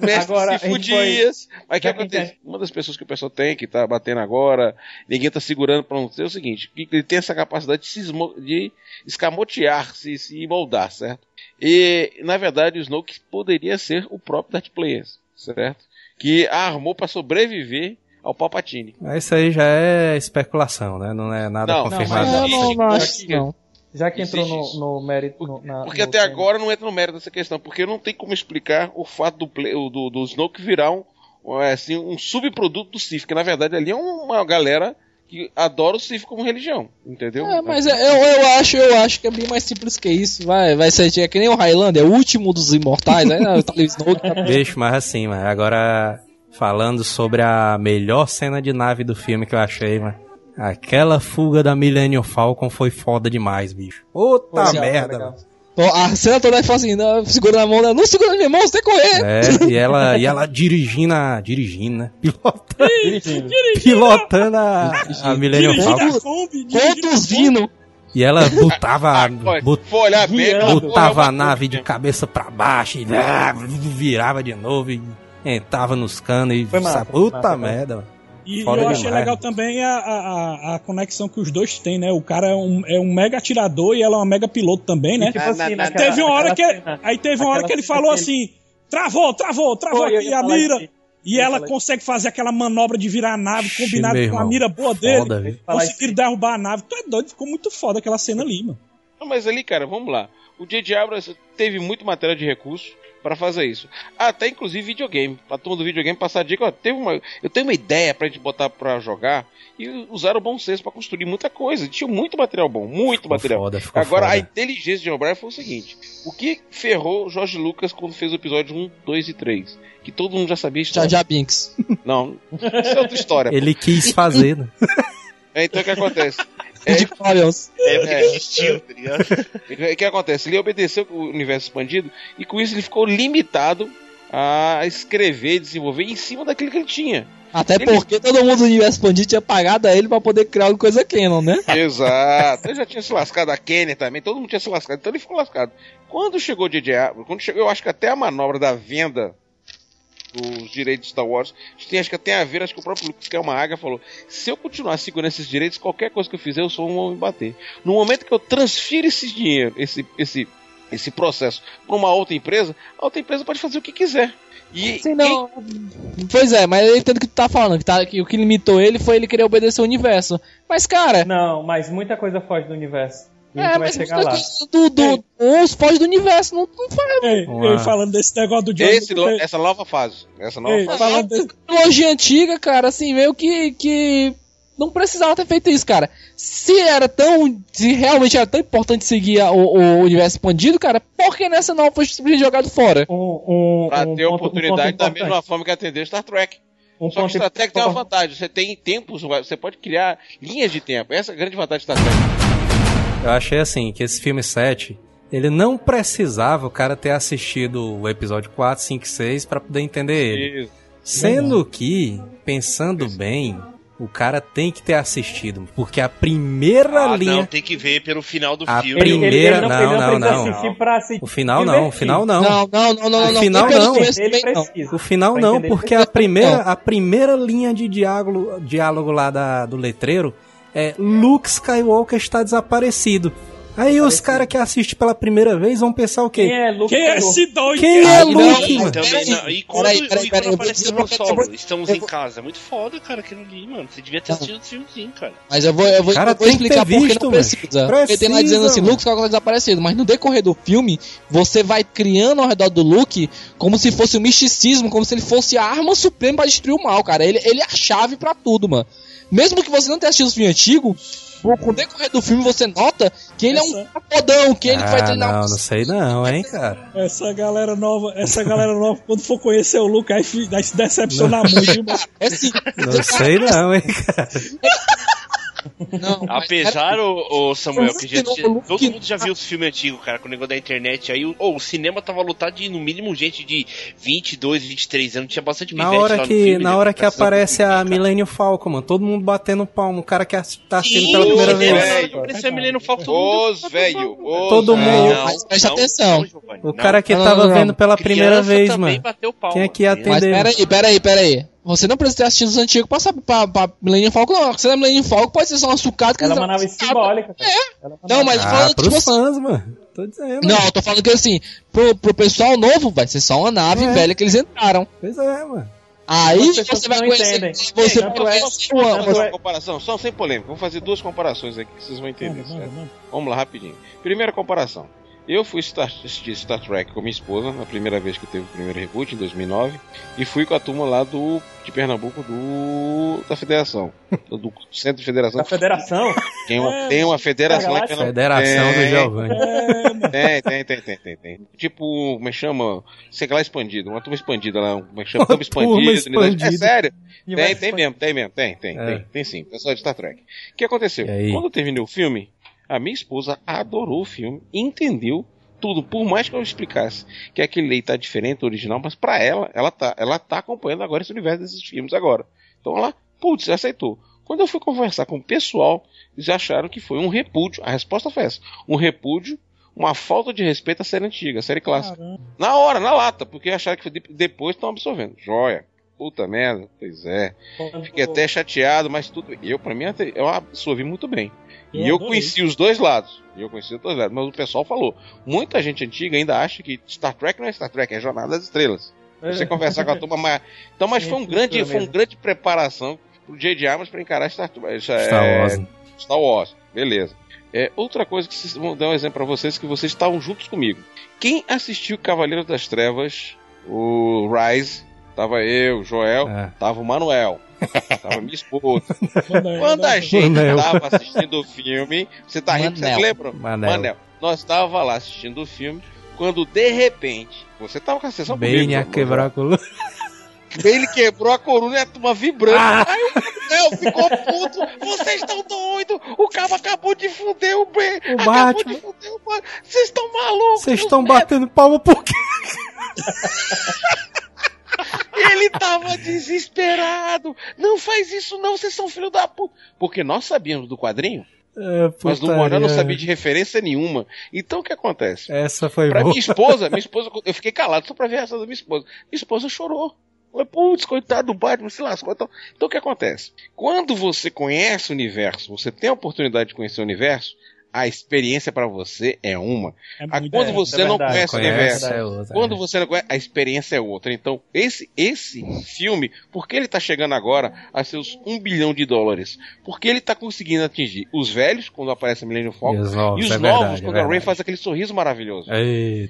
Mestre Agora, Cifo a gente foi- Dias. Mas o que acontece? tem- Uma das pessoas que o pessoal tem, que tá batendo agora, ninguém tá segurando pra não ser o seguinte, que ele tem essa capacidade de, se esmo- de escamotear, se, se moldar, certo? E, na verdade, o Snoke poderia ser o próprio Darth Players, certo? Que a armou pra sobreviver ao Palpatine. Mas Isso aí já é especulação, né? Não é nada Não, não, confirmado. mas- Não, não, não acho Existe. que não. Já que entrou no, no mérito. no- na- Porque no até tema. agora não entra no mérito dessa questão, porque não tem como explicar o fato do, play- do, do Snoke virar um, é, assim, um subproduto do Sith, que na verdade ali é uma galera que adora o Sif como religião, entendeu? É, mas é- eu, eu acho, eu acho que é bem mais simples que isso. Vai, vai ser é que nem o Highlander, é o último dos imortais, né? O Tony Snoke tá- Bicho, mas assim, mas agora falando sobre a melhor cena de nave do filme que eu achei, mano. Aquela fuga da Millennium Falcon foi foda demais, bicho. Puta legal, merda. Pô, A cena toda fala assim, não, segura na mão, né? não segura na minha mão, você tem que correr. É, e ela, e ela dirigindo, a, dirigindo, né? Pilotando, Dirigindo. pilotando a, a Millennium Dirigindo Falcon. a a. Conduzindo. E ela botava, bot- for olhar bem, botava a nave de cabeça pra baixo e ah, virava de novo e entrava nos canos e Foi massa, puta massa, merda. mano. E Foda eu achei demais. legal também a, a, a- conexão que os dois têm, né? O cara é um, é um mega atirador e ela é uma mega piloto também, né? Tipo Na- assim, na- na- naquela- teve uma hora que. cena- Aí teve uma hora aquela que ele falou que assim: travou, travou, travou Foi, aqui a mira. E ela consegue fazer aquela manobra de virar a nave meu com a mira boa dele. Foda, Conseguiram derrubar a nave. Tu é doido, ficou muito foda aquela cena ali, mano. Não, mas ali, cara, vamos lá. O J.J. Abrams teve muito material de recurso para fazer isso. Até inclusive videogame. Pra turma do videogame passar a dica, ó, teve uma, eu tenho uma ideia pra gente botar pra jogar e usaram o bom senso pra construir muita coisa. Tinha muito material bom, muito Ficou material. foda, ficou Agora, a foda. inteligência de Bryan foi o seguinte: o que ferrou o Jorge Lucas quando fez o episódio 1, 2 e 3? Que todo mundo já sabia a Já já Binks. Não, isso é outra história. Ele quis fazer, né? É, então o que acontece? É, De Corians. É, porque É. tá ligado? O que acontece? Ele obedeceu o universo expandido e com isso ele ficou limitado a escrever e desenvolver em cima daquilo que ele tinha. Até Ele- porque todo mundo do universo expandido tinha pagado a ele pra poder criar alguma coisa canon, né? Exato. Ele já tinha se lascado, a Kenner também, todo mundo tinha se lascado, então ele ficou lascado. Quando chegou o. Abrams, quando chegou, eu acho que até a manobra da venda dos direitos de Star Wars, tem, acho que tem a ver, acho que o próprio Lucas, que é uma águia, falou: se eu continuar segurando esses direitos, qualquer coisa que eu fizer, eu sou um homem bater. No momento que eu transfiro esse dinheiro, esse, esse, esse processo para uma outra empresa, a outra empresa pode fazer o que quiser. E Sim, não. Pois é, mas eu entendo o que tu tá falando, que, tá, que o que limitou ele foi ele querer obedecer o universo. Mas, cara, Não, mas muita coisa foge do universo. É, vai mas chegar muita lá. coisa do, do, uns foge do universo, não, não faz. Ei, ei, falando desse negócio do John esse, Lucas, essa nova fase. Essa nova ei, fase. falando desse, trilogia antiga, cara, assim, meio que, que não precisava ter feito isso, cara. Se era tão. Se realmente era tão importante seguir a- o, o universo expandido, cara, por que nessa não foi simplesmente jogado fora? Um, um, Pra um ter ponto- um oportunidade ponto da mesma forma que atender Star Trek. Um Só que Star Trek tem uma vantagem, você tem tempos, você pode criar linhas de tempo. Essa é a grande vantagem de Star Trek. Eu achei assim, que esse filme 7, ele não precisava o cara ter assistido o episódio 4, 5 e 6 pra poder entender ele. Isso. Sendo que, pensando bem, o cara tem que ter assistido, porque a primeira Ah, linha... não, tem que ver pelo final do A filme. Ele, ele, primeira- ele não, não, ele não, não, assistir pra assistir. O final não, o final não. Não, não, não, não, O não. final não. precisa. O final não, porque a primeira, a primeira linha de diálogo, diálogo lá da, do letreiro é Luke Skywalker está desaparecido. Aí os caras que assistem pela primeira vez vão pensar o Quem quê? é Luke quem é doido? Quem é Luke, não, mano? Também, Peraí, não. E quando, peraí, peraí, peraí, eu vou aparece dizer o uma Solo, estamos em casa. É muito foda, cara, aquilo ali, mano. Você devia ter assistido o filmezinho, cara. Mas eu vou, eu vou, Cara, eu vou explicar por que não precisa. Porque tem lá dizendo assim. Luke Skywalker desaparecido. Mas no decorrer do filme, você vai criando ao redor do Luke como se fosse um misticismo, como se ele fosse a arma suprema pra destruir o mal, cara. Ele, ele é a chave pra tudo, mano. Mesmo que você não tenha assistido o filme antigo, com o decorrer do filme você nota que ele é um Essa- fodão, que ele vai Ah, treinar não, um não sei não, hein, cara. Essa galera nova, essa galera nova, quando for conhecer o Luke, aí vai se decepcionar muito, mano? É sim. Não sei não, hein, cara. Não, mas- Apesar, o, Samuel, que já, todo mundo já viu os filmes antigos, cara, com o negócio da internet. Aí o, oh, o cinema tava lotado de, no mínimo, gente de 22, 23 anos. Tinha bastante Na hora que, filme, na né? hora que aparece a cara. Millennium Falcon, mano, todo mundo batendo palmo, o cara que tá assistindo pela primeira vez. velho. Apareceu a Millennium Falcon, todo mundo Os velho, Todo mundo- não, atenção. O cara que tava vendo pela primeira vez, mano. Quem é que ia Criança- Mas peraí, peraí, peraí. Você não precisa ter assistido os antigos pra saber pra, pra Millennium Falcon, não. Você é Millennium Falcon, pode ser só uma sucata que Ela é uma nave simbólica. cara. Ela é uma Não, nave- mas Ah, falando pros tipo fãs, mano. Tô dizendo. Não, eu tô falando que assim, pro, pro pessoal novo vai ser só uma nave É. velha que eles entraram. Pois é, mano. Aí você vai não conhecer. entendem. Você é- uma, fazer é- uma comparação, só sem polêmica. Vamos fazer duas comparações aqui que vocês vão entender. Manda, manda, manda. Vamos lá, rapidinho. Primeira comparação. Eu fui Star, assistir Star Trek com minha esposa, na primeira vez que teve o primeiro reboot, em 2009, e fui com a turma lá do de Pernambuco do da Federação, do, do Centro de Federação. Da federação? Tem uma, tem uma federação lá em Pernambuco. Federação do Tem, Giovanni. Tem, tem, tem, tem, tem, tem. Tipo, como é que chama? Sei lá, expandido. Uma turma expandida lá. Como é que chama? Turma turma expandida. unidade- É expandida. sério? E vai Tem, tem mesmo, tem mesmo, tem, tem, É. tem, tem sim. Pessoal de Star Trek. O que aconteceu? Quando eu terminei o filme, a minha esposa adorou o filme, entendeu tudo, por mais que eu explicasse que aquele lei tá diferente do original, mas pra ela, ela tá, ela tá acompanhando agora esse universo desses filmes agora. Então ela, putz, aceitou. Quando eu fui conversar com o pessoal, eles acharam que foi um repúdio. A resposta foi essa: um repúdio, uma falta de respeito à série antiga, à série clássica. Caramba. Na hora, na lata, porque acharam que de- depois estão absorvendo. Joia. Puta merda, pois é. Fiquei até chateado, mas tudo. Eu, pra mim, eu absorvi muito bem. Eu e eu adorei. conheci os dois lados. E eu conheci os dois lados. Mas o pessoal falou. Muita gente antiga ainda acha que Star Trek não é Star Trek, é Jornada das Estrelas. Você conversar com a turma, mas. Então, mas Sim, foi um grande, foi uma grande preparação pro J.J. Abrams pra encarar Star, Star, Star Wars. Star Wars, beleza. É, outra coisa que vocês vou dar um exemplo pra vocês que vocês estavam juntos comigo. Quem assistiu Cavaleiro das Trevas, o Rise, tava eu, Joel, É. tava o Manuel, tava minha esposa. Quando a gente Manel. tava assistindo o filme, você tá rindo, você Manel. lembra? Manel. Nós tava lá assistindo o filme, quando de repente, você tava com a sessão Bem comigo, a Joel. quebrar a coluna. Ele quebrou a coluna e a turma vibrando. Ah! Aí o Manel ficou puto. Vocês estão doidos. O cabo acabou de fuder o Ben. O acabou Batman. de fuder o. Vocês estão malucos. Vocês estão batendo palma por quê? Ele tava desesperado. Não faz isso não, vocês são filho da puta. Porque nós sabíamos do quadrinho, É, mas do. Morel não sabia de referência nenhuma. Então o que acontece? Essa foi Pra boa. minha esposa, minha esposa, eu fiquei calado só pra ver a reação da minha esposa. Minha esposa chorou. Falei, putz, coitado do Batman, se lascou. Então, então o que acontece? Quando você conhece o universo, você tem a oportunidade de conhecer o universo, a experiência pra você é uma. É quando é, você é não verdade. conhece o Conhece, universo, é outra, quando é. você não conhece, a experiência é outra. Então, esse, esse filme, por que ele tá chegando agora a seus um bilhão de dólares? Porque ele tá conseguindo atingir os velhos, quando aparece a Millennium E Falcon, os novos, e os é novos, verdade, é quando a Ray faz aquele sorriso maravilhoso. Ei,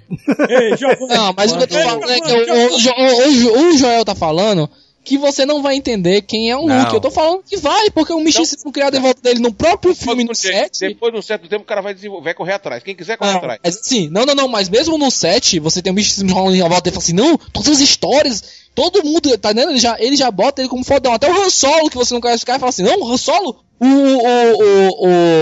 Ei, Não, mas o que eu tô falando é que o, o, o, o Joel tá falando que você não vai entender quem é o Não. Luke. Eu tô falando que vai, porque o misticismo criado em volta dele no próprio filme no Depois, set. depois de um certo tempo, o cara vai, desenvolver, vai correr atrás. Quem quiser, corre Não, atrás. mas assim, não, não, não, mas mesmo no set, você tem o misticismo rolando em volta dele e fala assim, não, todas as histórias, todo mundo, tá entendendo? Ele já, ele já bota ele como fodão. Até o Han Solo, que você não conhece o cara, fala assim, não, o Han Solo, o, o,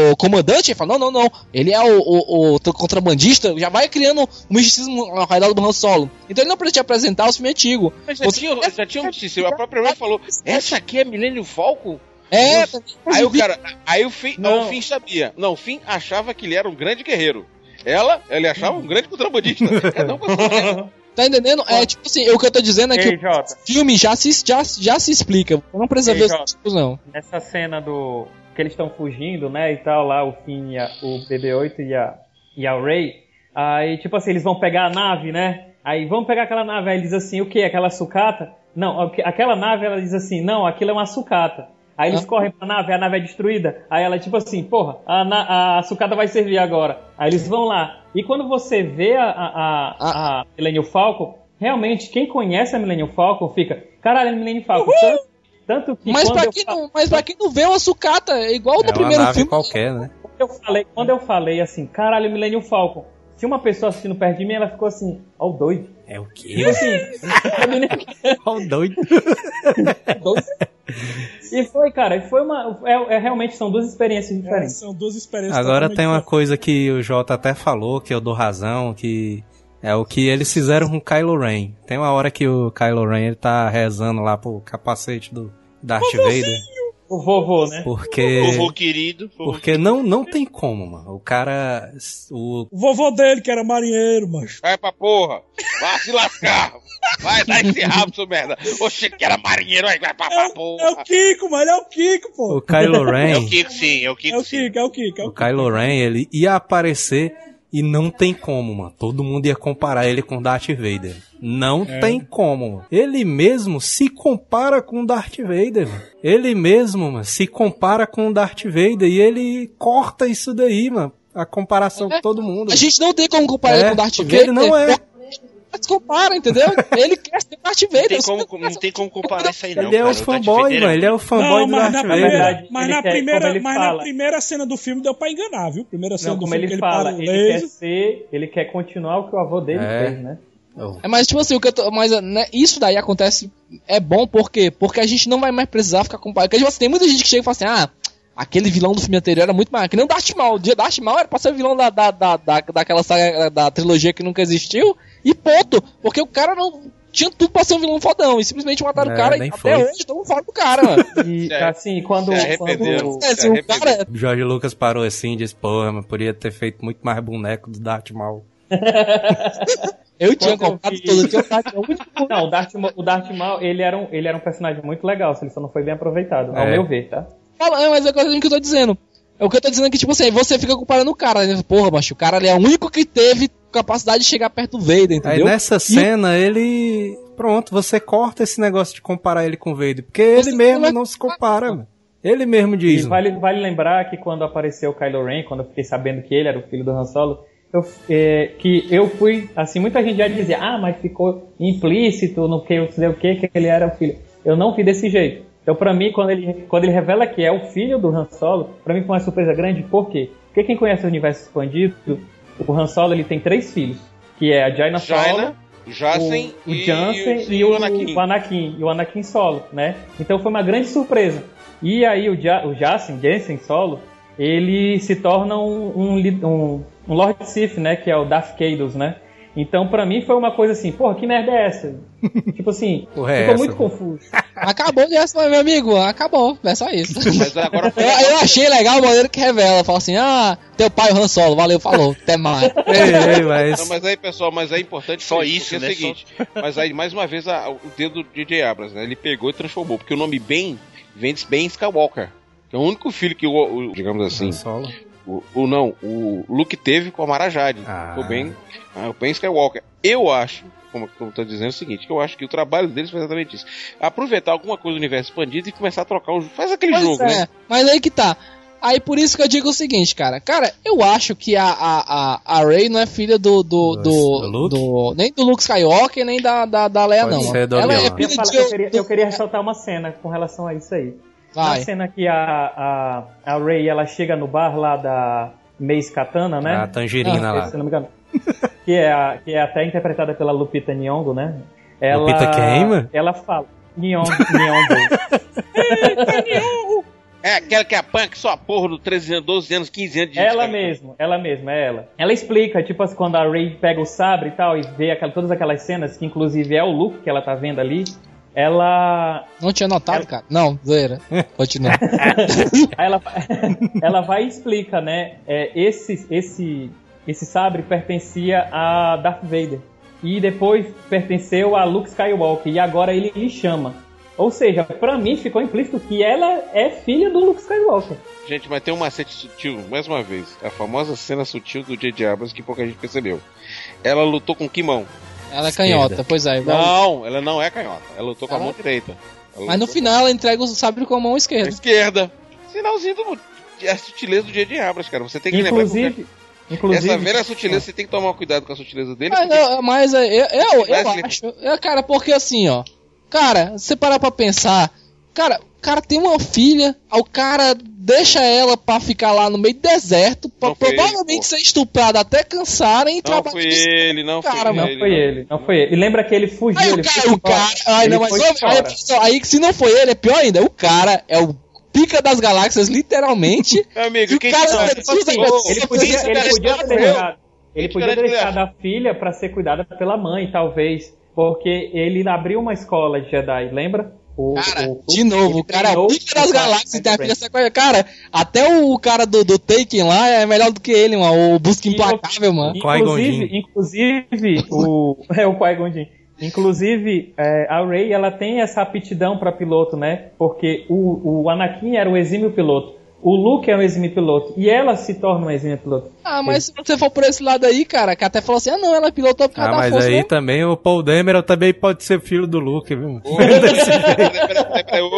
o, o comandante, ele fala, não, não, não, ele é o, o, o contrabandista, já vai criando o misticismo ao redor do Han Solo. Então ele não precisa te apresentar os filmes antigos. Mas já Você- tinha, já tinha um notícia. A própria Ray falou: essa aqui é Millennium Falcon? É, Nossa. Aí o cara. Aí o Finn. Não. O Finn sabia. Não, o Finn achava que ele era um grande guerreiro. Ela, ele achava um grande contrabandista. É, não, tá entendendo? É tipo assim, o que eu tô dizendo é que Ei, o filme já se, já, já se explica. Não precisa Ei, ver os Jota. tipos, não. nessa cena do. que eles estão fugindo, né? E tal, lá, o Finn, e a- o BB-8 e a, e a Ray. Aí, tipo assim, eles vão pegar a nave, né? Aí vamos pegar aquela nave, aí ele diz assim, o que? Aquela sucata? Não, aquela nave ela diz assim, não, aquilo é uma sucata. Aí eles Ah. correm pra nave, a nave é destruída. Aí ela, tipo assim, porra, a, na- a sucata vai servir agora. Aí eles vão lá. E quando você vê a, a, a, a Millennium Falcon, realmente, quem conhece a Millennium Falcon fica, caralho, é Millennium Falcon. Tanto, tanto que Mas quando pra, eu quem fa- não, mas pra quem não vê uma sucata, é igual é no uma primeiro nave filme. qualquer, né? Quando eu falei, quando eu falei assim, caralho, Millennium Falcon. Se uma pessoa assistindo perto de mim, ela ficou assim, ó, o doido. É o quê? assim, Ó, o doido. E foi, cara, e foi uma. É, é, realmente são duas experiências É, diferentes. são duas experiências. Agora tem uma diferentes. coisa que o Jota até falou, que eu dou razão, que é o que eles fizeram com o Kylo Ren. Tem uma hora que o Kylo Ren ele tá rezando lá pro capacete do Darth Vader, O vovô, né? porque Vovô querido. vovô porque não não tem como, mano. O cara o O vovô dele, que era marinheiro, macho. Vai pra porra. Vai se lascar. Vai dar esse rabo, seu merda. Oxe, que era marinheiro, vai, vai pra, É, pra o- é o porra. Kiko, mano, ele é o Kiko, pô. o Kylo É o Ren, Kiko, sim, é o Kiko, É o sim. Kiko, é o Kiko. É o o Kylo Ren, ele ia aparecer e não tem como, mano. Todo mundo ia comparar ele com Darth Vader. Não É. tem como, mano. Ele mesmo se compara com Darth Vader, mano. Ele mesmo, mano, se compara com Darth Vader e ele corta isso daí, mano. a comparação com todo mundo. A gente não tem como comparar ele É, com o Darth porque Vader. ele não é. Compara, entendeu? Ele quer ser Darth Não Vader. tem, você como, não tem como comparar isso aí, não. Ele é o fanboy, mano. Ele é o fanboy Não, do mas Darth na Vader. mas ele na primeira, ele mas na primeira cena do filme deu pra enganar, viu? Primeira cena Não, do como filme ele que fala, para o ele quer ser, ele quer continuar o que o avô dele É. fez, né? É, mas tipo assim, o que eu tô, mas né, isso daí acontece é bom porque porque a gente não vai mais precisar ficar comparando. Porque tipo assim, tem muita gente que chega e fala assim: "Ah, aquele vilão do filme anterior era muito mais, que nem o Darth Maul. O dia Darth Maul era pra ser o vilão da, da, da, da, daquela saga da trilogia que nunca existiu e ponto, porque o cara não tinha tudo pra ser um vilão fodão e simplesmente mataram É, o cara e nem até foi. hoje mundo fala do cara, mano. E Se assim, quando, se quando É, assim, o cara O Jorge Lucas parou assim e disse, porra, mas podia ter feito muito mais boneco do Darth Maul. eu tinha comprado tudo que eu tava o Não, o Darth, Ma- o Darth Maul, ele era, um, ele era um personagem muito legal, ele só não foi bem aproveitado, ao É. meu ver, tá? Fala, é, mas é a coisa que eu tô dizendo. É o que eu tô dizendo é que, tipo assim, você fica comparando o cara, né? Porra, macho, o cara ele é o único que teve capacidade de chegar perto do Vader, Aí entendeu? nessa cena, ele... Pronto, você corta esse negócio de comparar ele com o Vader. Porque ele Você mesmo vai- não se compara, mano. Ele mesmo E diz. vale, vale lembrar que quando apareceu o Kylo Ren, quando eu fiquei sabendo que ele era o filho do Han Solo, eu, é, que eu fui, assim, muita gente já dizia, ah, mas ficou implícito no que eu sei o que, que ele era o filho. Eu não vi desse jeito. Então, pra mim, quando ele, quando ele revela que é o filho do Han Solo, pra mim foi uma surpresa grande, por quê? Porque quem conhece o universo expandido, o Han Solo ele tem três filhos, que é a Jaina Solo, Jaina, Jacen o, o e, Jansen e, e, o, Anakin. o Anakin. E o Anakin solo, né? Então foi uma grande surpresa. E aí o, ja, o Jansen, Jansen solo, ele se torna um, um, um, um Lord Sith, né? Que é o Darth Caedus, né? Então pra mim foi uma coisa assim, porra, que merda é essa? tipo assim, é ficou essa, muito mano? confuso. Acabou dessa, meu amigo, acabou, é só isso. Mas agora foi Eu, eu achei legal o maneiro que revela, fala assim, ah, teu pai é o Han Solo, valeu, falou, até mais. Ei, ei, mas... Não, mas aí, pessoal, mas é importante Só isso, é né? o seguinte, mas aí, mais uma vez, a- o dedo do DJ Abrams, né? Ele pegou e transformou, porque o nome Ben vem de Ben Skywalker. É o único filho que o, o- digamos assim, Solo. O, o não, o Luke teve com a Mara Jade. Ah. O Ben, ah, o Ben Skywalker. Eu acho, como eu tô dizendo é o seguinte, que eu acho que o trabalho deles foi exatamente isso. Aproveitar alguma coisa do universo expandido e começar a trocar o jogo. Faz aquele Pois jogo, é, né? Mas aí que tá. Aí por isso que eu digo o seguinte, cara. Cara, eu acho que a, a, a, a Rey não é filha do. do, Do- do, do nem do Luke Skywalker, nem da, da, da Leia, Pode não. ser do Ela é. Eu, filha falo- de. eu eu queria ressaltar uma cena com relação a isso aí. Na Vai. cena que a, a, a Rey ela chega no bar lá da Mace Katana, né? A tangerina Ah, lá. Se não me engano. que, é a, que é até interpretada pela Lupita Nyong'o, né? Ela, Lupita quem, mano? Ela fala. Nyong'o. Nyong'o. É aquela que apanha que só a porra do 13 anos, 12 anos, 15 anos de ela cara. mesmo, ela mesma, é ela. Ela explica, tipo assim, quando a Rey pega o sabre e tal, e vê aquela, todas aquelas cenas, que inclusive é o Luke que ela tá vendo ali, ela Não tinha notado, cara. Não, zoeira. Continua. Ela, ela vai e explica, né? É, esse, esse, esse sabre pertencia a Darth Vader. E depois pertenceu a Luke Skywalker. E agora ele lhe chama. Ou seja, pra mim ficou implícito que ela é filha do Luke Skywalker. Gente, mas tem um macete sutil, mais uma vez. A famosa cena sutil do J.J. Abrams que pouca gente percebeu. Ela lutou com que mão? Ela é canhota, pois é. igual- Não, ela não é canhota. Ela lutou com a Ela- mão direita. Ela Mas no final ela entrega o sabre com a mão a esquerda. esquerda. Sinalzinho do. A sutileza do J.J. Abrams, cara. Você tem que lembrar Inclusive, que inclusive essa velha sutileza, você tem que tomar cuidado com a sutileza dele. Mas, porque- eu, mas eu, eu, eu, acho. eu, cara, porque assim, ó. Cara, se você parar pra pensar. Cara, cara tem uma filha, o cara deixa ela pra ficar lá no meio do deserto, pra Não ele, provavelmente ser estuprada até cansarem e Não trabalhar. foi ele, não Cara, foi não ele. foi ele, não foi ele. E lembra que ele fugiu, Aí ele o cara, foi o cara. Ai, não, mas ó, aí, aí se não foi ele, é pior ainda. O cara é o pica das galáxias, literalmente. Meu amigo, E o quem cara não agradecer. Ele podia, ele podia é ter deixado, ele podia ter deixado a filha pra ser cuidada pela mãe, talvez. Porque ele abriu uma escola de Jedi, lembra? O, Cara, o- de novo, o cara é pica das galáxias. Tem a Kylo filha Ren. sequência. Cara, até o cara do, do Taken lá é melhor do que ele, mano. O Busca E Implacável, mano. Inclusive, inclusive o é o Qui-Gon Jinn. Inclusive, é, a Rey ela tem essa aptidão para piloto, né? Porque o, o Anakin era o exímio piloto. O Luke é um exímio piloto. E ela se torna um exímio piloto. Ah, mas se você for por esse lado aí, cara, que até falou assim, ah não, ela pilotou por causa Ah, da mas força. aí né? também o Paul Dameron também pode ser filho do Luke, viu?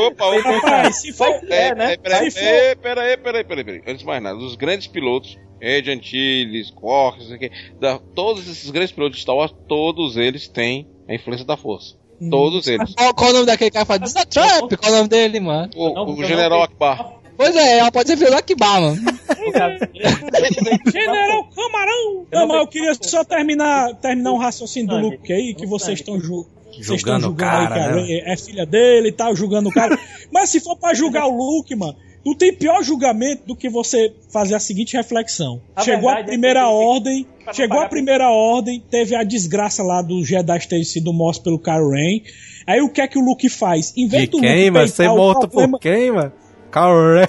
Opa, opa. Mas se for. É, né? é, peraí, é, peraí, peraí, peraí, peraí. Antes de mais nada, os grandes pilotos, Ed Antilles, Quark, não sei o quê, da, todos esses grandes pilotos de Star Wars, todos eles têm a influência da força. Hum. Todos eles. Qual, qual o nome daquele cara que fala? Diz a Trump, qual o nome dele, mano? O, o General Akbar. Pois é, ela pode ser filho do mano. General Camarão! Não, mas eu queria só terminar, terminar um raciocínio do Luke aí, que vocês estão ju vocês estão Julgando o julgando aí cara, que a né? Rey é filha dele e tal, julgando o cara. Mas se for pra julgar o Luke, mano, não tem pior julgamento do que você fazer a seguinte reflexão. A chegou a verdade é primeira que- ordem, chegou a primeira ordem, teve a desgraça lá do Jedi ter sido morto pelo Kylo Ren. Aí o que é que o Luke faz? Em vez De do Luke quem, mano? Você o morto problema- por quem, mano? Kylo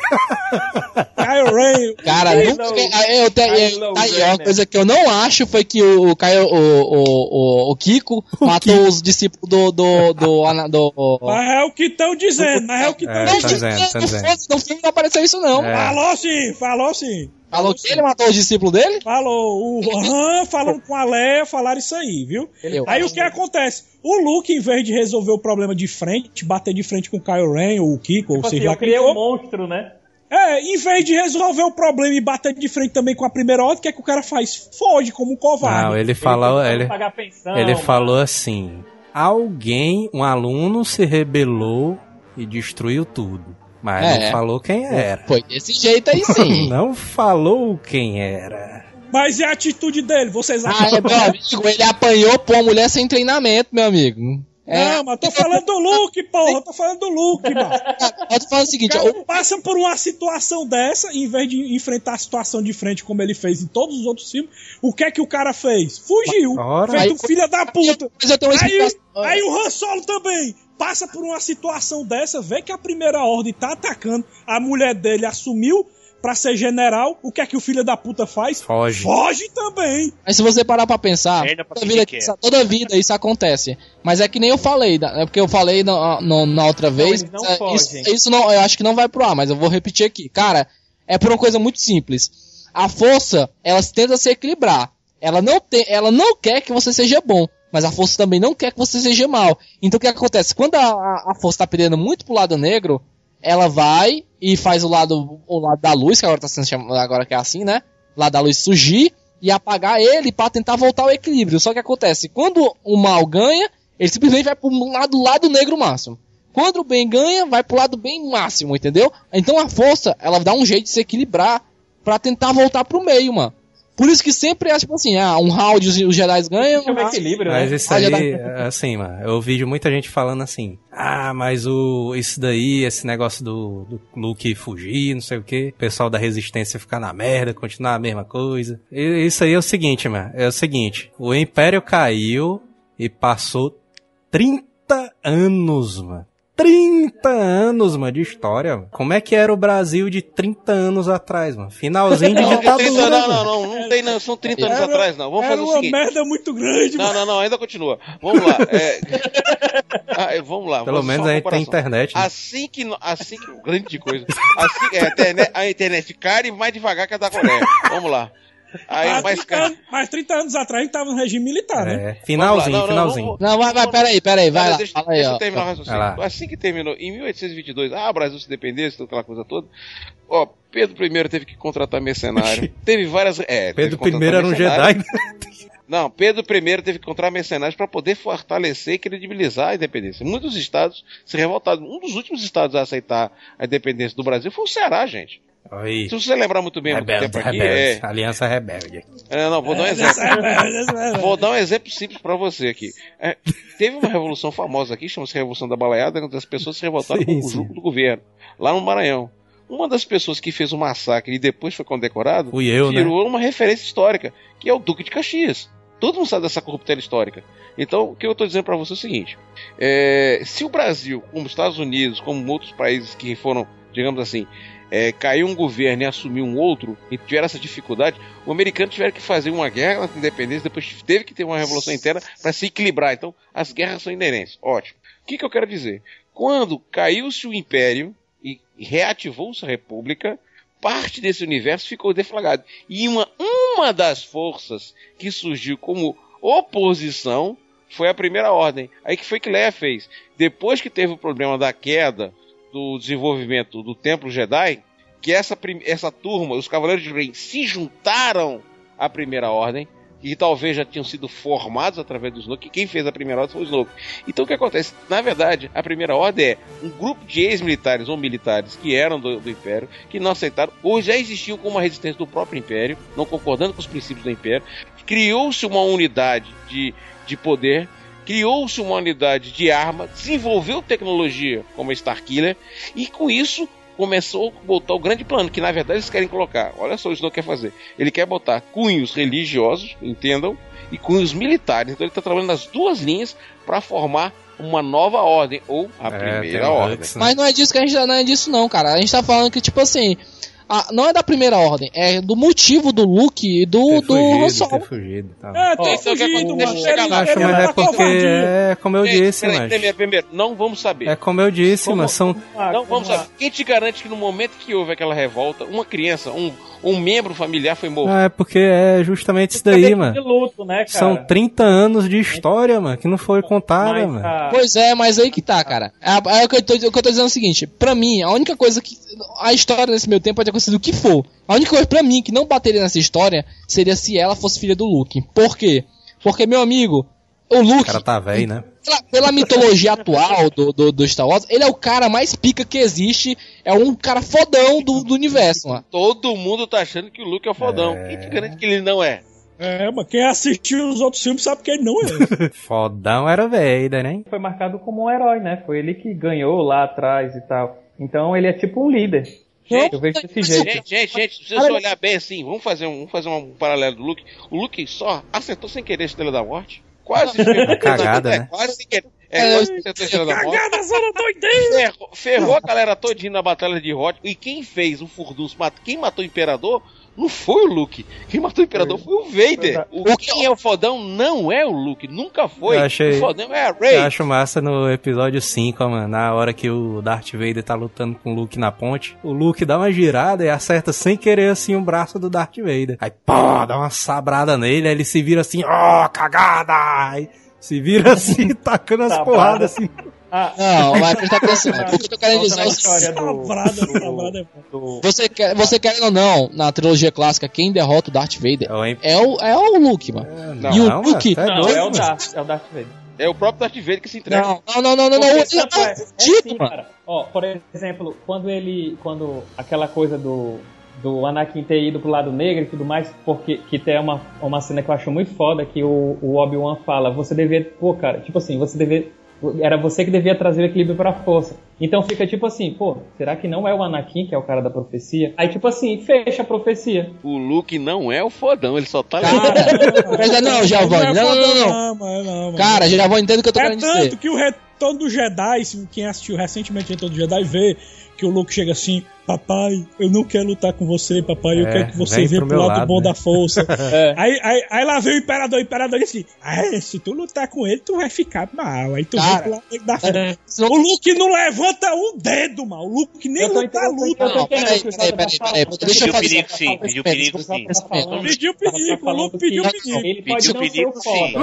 Kylo Ren, Cara, Kylo- nunca, eu, eu, tenho- Kylo tá aí, uma Renner. coisa que eu não acho foi que o, o, Caio- o, o, o, o Kiko matou os discípulos do. do, do, ana- do, mas é o que estão dizendo, mas é o que estão É, Não, tá dizendo. dizendo, tá dizendo. no filme não apareceu isso, não. É. Falou sim, falou sim. Falou que ele matou os discípulos dele? Falou, o Han falando com a Leia, falaram isso aí, viu? Eu- Aí o que acontece? O Luke, em vez de resolver o problema de frente, bater de frente com o Kylo Ren ou o Kiko, ou Tipo assim, seja eu quem criei um monstro, né? é, em vez de resolver o problema e bater de frente também com a primeira ordem, o que é que o cara faz? Foge como um covarde. Não, ele falou, Ele ele, pagar pensão, ele mano. falou assim: alguém, um aluno se rebelou e destruiu tudo. Mas É. não falou quem era. Foi desse jeito aí sim. Não falou quem era. Mas e a atitude dele? Vocês acham? Ah, é, meu amigo, ele apanhou pra uma mulher sem treinamento, meu amigo. É, Não, mas tô falando do Luke, porra, tô falando do Luke, mano. eu tô falando o seguinte, O cara o- passa por uma situação dessa, em vez de enfrentar a situação de frente como ele fez em todos os outros filmes, o que é que o cara fez? Fugiu. Ora. Feito Aí- um filho da puta. Aí, aí o Han Solo também passa por uma situação dessa, vê que a primeira ordem tá atacando, a mulher dele assumiu pra ser general, o que é que o filho da puta faz? Foge. Foge também. Mas se você parar pra pensar, pra toda vida, quer. isso- toda vida isso acontece. Mas é que nem eu falei, é porque eu falei na, na- na outra vez. eles não é, isso não, eu acho que não vai pro ar, mas eu vou repetir aqui. Cara, é por uma coisa muito simples. A força, ela tenta se equilibrar. Ela não, tem, ela não quer que você seja bom, mas a força também não quer que você seja mal. Então o que acontece? Quando a, a, força tá perdendo muito pro lado negro, ela vai e faz o lado, o lado da luz, que agora tá sendo chamado, agora que é assim, né? O lado da luz surgir e apagar ele pra tentar voltar ao equilíbrio. Só que acontece, quando o mal ganha, ele simplesmente vai pro lado, lado negro máximo. Quando o bem ganha, vai pro lado bem máximo, entendeu? Então a força, ela dá um jeito de se equilibrar pra tentar voltar pro meio, mano. Por isso que sempre é tipo assim, ah, um round os, os Jedi ganham. Chama um round- equilíbrio, Mas né? isso aí, assim, mano, eu ouvi muita gente falando assim, ah, mas o isso daí, esse negócio do, do Luke fugir, não sei o que, o pessoal da resistência ficar na merda, continuar a mesma coisa. E isso aí é o seguinte, mano, é o seguinte, o Império caiu e passou 30 anos, mano. 30 anos, mano, de história. Como é que era o Brasil de 30 anos atrás, mano? Finalzinho de Não, não, 30, ditadura, não, não, não, não tem, não, são 30 anos Era- atrás, não. Vamos fazer o uma seguinte. merda muito grande, Não, mano. não, não, ainda continua. Vamos lá. é- Ah, vamos lá. Pelo vamos- menos a uma gente tem internet. né? Assim que, assim que, grande coisa. Assim, é, a, internet, a internet cai mais devagar que a da Coreia. Vamos lá. Aí, Mas mais 30, caro. anos, mas 30 anos atrás a gente tava no regime militar, né? É, finalzinho, Vamos lá, não, finalzinho. vamos- Não, vai, vai, peraí, peraí, vai Cara, lá. Deixa, fala aí, deixa ó. eu terminar o raciocínio. lá. Assim que terminou, em 1822, ah, o Brasil se dependesse, aquela coisa toda. Ó, Pedro I teve que contratar mercenário. teve várias. É, Pedro I era um. Jedi. Não, Pedro I teve que contratar mercenários para poder fortalecer e credibilizar a independência. Muitos estados se revoltaram. Um dos últimos estados a aceitar a independência do Brasil foi o Ceará, gente. Aí, Se você lembrar muito bem, muito rebelde, tempo aqui, rebelde. é, Aliança rebelde. é, não, vou dar um exemplo. Vou dar um exemplo simples pra você aqui. É, teve uma revolução famosa aqui, chama-se Revolução da Baleada, onde as pessoas se revoltaram Sim, com o jugo do governo, lá no Maranhão. Uma das pessoas que fez o massacre e depois foi condecorado Fui eu, né? virou uma referência histórica, que é o Duque de Caxias. Todo mundo sabe dessa corruptela histórica. Então, o que eu estou dizendo para você é o seguinte: é, se o Brasil, como os Estados Unidos, como outros países que foram, digamos assim, é, caiu um governo e assumiu um outro e tiveram essa dificuldade, o americano tiveram que fazer uma guerra na independência, depois teve que ter uma revolução interna para se equilibrar. Então, as guerras são inerentes. Ótimo. O que, que eu quero dizer? Quando caiu-se o império e reativou-se a república, parte desse universo ficou deflagrado. E uma, uma das forças que surgiu como oposição foi a primeira ordem. Aí que foi que Leia fez? Depois que teve o problema da queda do desenvolvimento do Templo Jedi que essa, essa turma, os Cavaleiros de Ren, se juntaram à Primeira Ordem, que talvez já tinham sido formados através do Snoke, e quem fez a Primeira Ordem foi o Snoke. Então o que acontece? Na verdade, a Primeira Ordem é um grupo de ex-militares ou militares que eram do, do Império, que não aceitaram, ou já existiam com uma resistência do próprio Império, não concordando com os princípios do Império. Criou-se uma unidade de, de poder, criou-se uma unidade de arma, desenvolveu tecnologia como a Starkiller, e com isso começou a botar o grande plano, que na verdade eles querem colocar. Olha só o que Snow quer fazer. Ele quer botar cunhos religiosos, entendam, e cunhos militares. Então ele está trabalhando nas duas linhas para formar uma nova ordem, ou a É, primeira ordem. Né? Mas não é disso que a gente não é disso não, cara. A gente tá falando que, tipo assim, a- não é da primeira ordem, é do motivo do Luke e do, Ter do Han fugido, Solo. ter fugido tal. É, tem o que fugido, mano. Chega Ele- lá, Acho, mas tá é porque é como eu disse, mas. primeiro, primeiro, não vamos saber. É como eu disse, Como- mas são. Ah, Não vamos saber. Quem te garante que no momento que houve aquela revolta, uma criança, um, um membro familiar foi morto? Ah, é porque é justamente isso daí, mano. luto, né, cara? São 30 anos de história, mano, que não foi contada, Mas, mano. Pois é, mas aí que tá, cara. É, é o, que eu tô, o que eu tô dizendo é o seguinte: pra mim, a única coisa que. A história nesse meu tempo pode ter acontecido o que for. A única coisa pra mim que não bateria nessa história seria se ela fosse filha do Luke. Por quê? Porque, meu amigo, o O Luke, cara tá velho, né? pela, pela mitologia atual do, do, do Star Wars, ele é o cara mais pica que existe. É um cara fodão do, do universo, mano. Todo mundo tá achando que o Luke é o fodão. É. Quem te garante que ele não é? É, mas quem assistiu os outros filmes sabe que ele não é. Fodão era Vader, né? foi marcado como um herói, né? Foi ele que ganhou lá atrás e tal. Então ele é tipo um líder. Gente, Eu vejo desse jeito. Gente, gente, gente, se você olhar bem assim, vamos fazer um, vamos fazer um paralelo do Luke. O Luke só acertou sem querer a Estrela da Morte. Quase ferrou. Cagada, é, né? Quase sem querer. É, É, quase acertou a Estrela da Morte. Cagada, zona doideira! Ferrou, ferrou a galera todinha na Batalha de Hot. E quem fez o Furdunço, mat- quem matou o Imperador, não foi o Luke. Quem matou o Imperador foi o Vader. O, quem é o fodão não é o Luke, nunca foi. Eu achei- O fodão é a Eu Rey. acho massa no episódio 5, ó, mano, na hora que o Darth Vader tá lutando com o Luke na ponte, o Luke dá uma girada e acerta sem querer assim o braço do Darth Vader. Aí, pô, dá uma sabrada nele, aí ele se vira assim, ó, cagada! Aí se vira assim, tacando as porradas assim. Ah, Não, mas presta atenção. O que eu tô querendo volta dizer é o seguinte. história do, é Você, quer, você querendo ou não, na trilogia clássica, quem derrota o Darth Vader É o é o, é o Luke, mano. Não, e o não, Luke. mano, tá Não, é o. Darth, é o Darth Vader. É o próprio Darth Vader que se entrega. Não, não, não, não, não. não, Porque, não, tanto é- é dito, mano. cara. Ó, por exemplo, quando ele. Quando aquela coisa do. Do Anakin ter ido pro lado negro e tudo mais, porque que tem uma, uma cena que eu acho muito foda, que o, o Obi-Wan fala, você devia. Pô, cara, tipo assim, você devia. Era você que devia trazer o equilíbrio pra força. Então fica tipo assim, pô, será que não é o Anakin que é o cara da profecia? Aí, tipo assim, fecha a profecia. O Luke não é o fodão, ele só tá Cara, Mas não, Giovanni, não, não, não, não. Não, mas não, mano. Cara, Giovanni, entende o que eu tô É querendo tanto dizer. que o Retorno do Jedi, se quem assistiu recentemente o Retorno do Jedi, vê que o Luke chega assim, papai, eu não quero lutar com você, papai, eu É, quero que você venha pro pro lado, lado, bom né? da força. É. aí, aí, aí lá vem o Imperador, o Imperador disse, ah, é, se tu lutar com ele, tu vai ficar mal, aí tu Cara, vem pro lado da força. Senão- O Luke não levanta um dedo, mano, o Luke nem luta, luta. Não, peraí, peraí, peraí, peraí, falando. deixa eu Pediu perigo sim, pediu perigo sim. Pediu perigo, o Luke pediu perigo. Ele pode Pediu não perigo, sim. foda.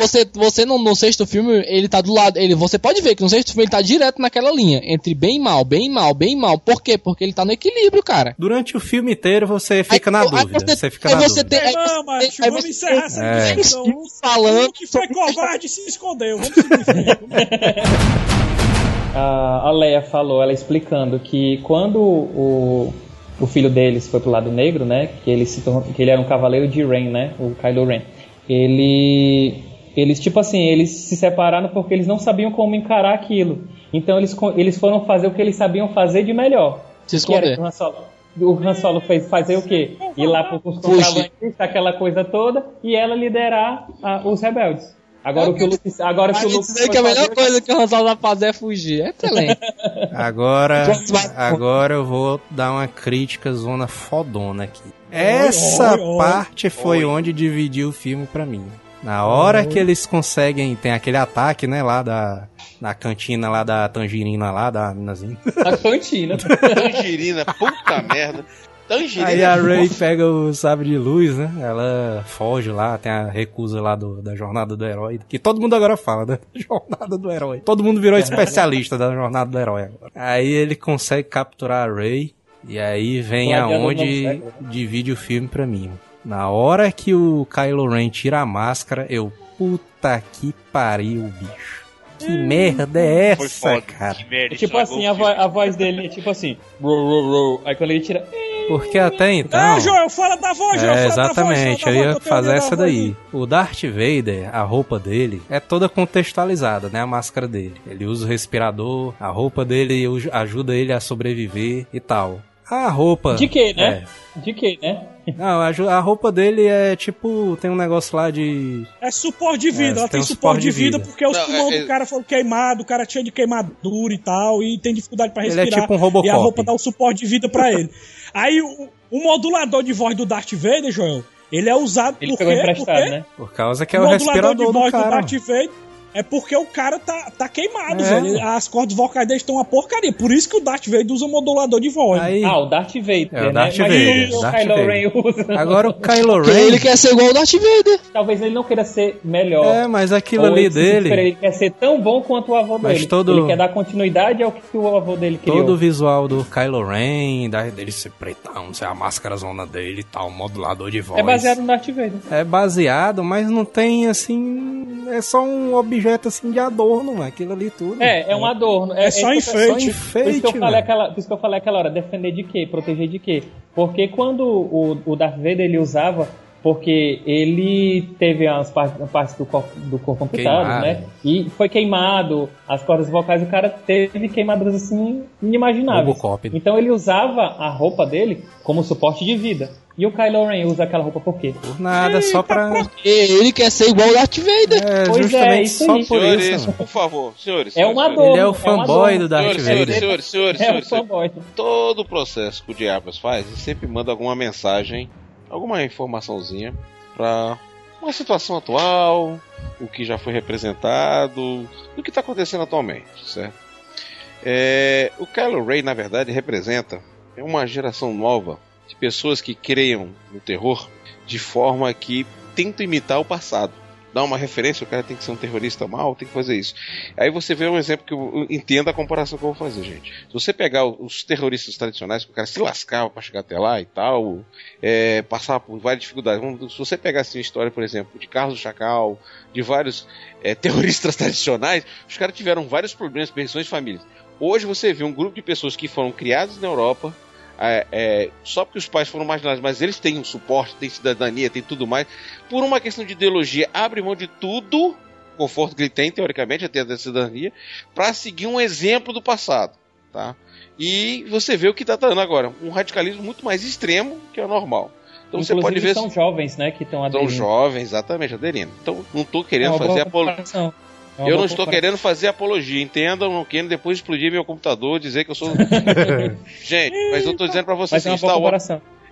Você, você no, no sexto filme, ele tá do lado. Ele, você pode ver que no sexto filme ele tá direto naquela linha. Entre bem e mal, bem e mal, bem e mal. Por quê? Porque ele tá no equilíbrio, cara. Durante o filme inteiro você fica na Aí- aí dúvida. você- Você fica aí na você dúvida. tem- aí não, você- macho, aí vamos você- encerrar essa É. discussão. O falando Luke foi covarde se escondeu. Vamos seguir a Leia falou, ela explicando que quando o, o filho deles foi pro lado negro, né, que ele se tornou, que ele era um cavaleiro de Ren, né, o Kylo Ren. Ele eles tipo assim, eles se separaram porque eles não sabiam como encarar aquilo. Então eles eles foram fazer o que eles sabiam fazer de melhor. Se Que era esconder. o Han Solo, o Han Solo fez fazer o quê? Ir lá para os contrabandeistas, aquela coisa toda, e ela liderar ah, os rebeldes. Agora o que o Luke, agora o que o Luke dizer foi que a melhor fazer- coisa que o Rosal vai fazer é fugir. É excelente. Agora, agora eu vou dar uma crítica zona fodona aqui. Essa oi, oi. parte foi Oi. onde dividiu o filme pra mim. Na hora que eles conseguem, tem aquele ataque, né, lá da, da cantina lá da tangerina lá, da minazinha. a cantina. Tangerina, puta merda. Tangerina Aí a é Ray fofa. pega o sabre de luz, né? Ela foge lá, tem a recusa lá do, da jornada do herói. Que todo mundo agora fala, né? Jornada do herói. Todo mundo virou especialista da jornada do herói agora. Aí ele consegue capturar a Ray. E aí vem aonde século, divide o filme pra mim. Na hora que o Kylo Ren tira a máscara, eu. Puta que pariu, bicho. Que merda é essa, foda. cara? Que merda, É tipo assim, a, vo- a voz dele é tipo assim. Ro, ro, ro. Aí quando ele tira. Porque até então. Ah, Joel, fala da voz, Joel, É, fala da voz, exatamente, fala eu ia voz, fazer essa da voz. daí. O Darth Vader, a roupa dele é toda contextualizada, né? A máscara dele. Ele usa o respirador, a roupa dele ajuda ele a sobreviver e tal. A roupa. De quê, né? É. De quê, né? Não, a, roupa dele é tipo. Tem um negócio lá de. É suporte de vida, É, ela tem tem um suporte de suporte de vida, vida. porque os Não, pulmões é- do cara foram queimados, o cara tinha de queimadura e tal, e tem dificuldade pra Ele é respirar. tipo um Robocop. E a roupa dá o suporte de vida pra ele. Aí o, o modulador de voz do Darth Vader, Joel, ele é usado Ele por pegou quê? emprestado, Por quê? né? Por causa que é o o modulador respirador de do voz do, cara. Darth Vader é porque o cara tá, tá queimado, É. velho. As cordas vocais dele estão uma porcaria. Por isso que o Darth Vader usa o modulador de voz. Aí, Ah, o Darth Vader, É, o né? Darth Mas Vader, o Darth Kylo Vader. Ren usa. agora o Kylo Porque Ren. ele quer ser igual o Darth Vader. Talvez ele não queira ser melhor. É, mas aquilo ali dele. Ele quer ser tão bom quanto o avô Mas dele. todo- Ele quer dar continuidade ao que o avô dele criou. Todo o visual do Kylo Ren, da- dele ser pretão, ser a máscara zona dele e tal, modulador de voz. É baseado no Darth Vader. É baseado, mas não tem assim. É só um objeto assim de adorno, mano, aquilo ali tudo. É, é um adorno. É só isso que eu- enfeite. Só Por isso, enfeite, que eu falei aquela, por isso que eu falei aquela hora, defender de quê? Proteger de quê? Porque quando o, o Darth Vader ele usava, porque ele teve as partes, partes do corpo, do corpo amputadas, Queimado. né? E foi queimado, as cordas vocais, o cara teve queimaduras assim inimagináveis. Robocop. Então ele usava a roupa dele como suporte de vida. E o Kylo Ren usa aquela roupa por quê? Por nada, só pra. Ele quer ser igual o Darth Vader. É, Pois é, justamente isso só aí. por Senhores, isso. mano. por favor, senhores. É um senhores, adorno. Ele é o um fanboy adorno. do Darth Senhores, Vader. senhores, senhores, senhores, É um senhores, senhores. fanboy. Todo o processo que o Diabas faz, ele sempre manda alguma mensagem, alguma informaçãozinha pra uma situação atual, o que já foi representado, o que está acontecendo atualmente, certo? É, o Kylo Ren, na verdade, representa uma geração nova de pessoas que creiam no terror de forma que tentam imitar o passado. Dá uma referência, o cara tem que ser um terrorista mal, tem que fazer isso. Aí você vê um exemplo que eu entendo a comparação que eu vou fazer, gente. Se você pegar os terroristas tradicionais, que o cara se lascava para chegar até lá e tal, é, passar por várias dificuldades. Se você pegar assim, a história, por exemplo, de Carlos Chacal, de vários é, terroristas tradicionais, os caras tiveram vários problemas, perdições de famílias. Hoje você vê um grupo de pessoas que foram criadas na Europa, é, é, só porque os pais foram marginados, mas eles têm um suporte, têm cidadania, têm tudo mais. Por uma questão de ideologia, abre mão de tudo, conforto que ele tem, teoricamente, até da cidadania, para seguir um exemplo do passado. Tá? E você vê o que está dando agora, um radicalismo muito mais extremo que é o normal. Então você Inclusive, pode ver. são jovens, né, que estão São aderindo. jovens, exatamente, aderindo. Então não estou É querendo uma fazer apologia. É Eu boa não estou querendo fazer apologia, entendam, não querendo depois explodir meu computador, dizer que eu sou. Gente, mas eu estou dizendo para vocês boa Star Wars.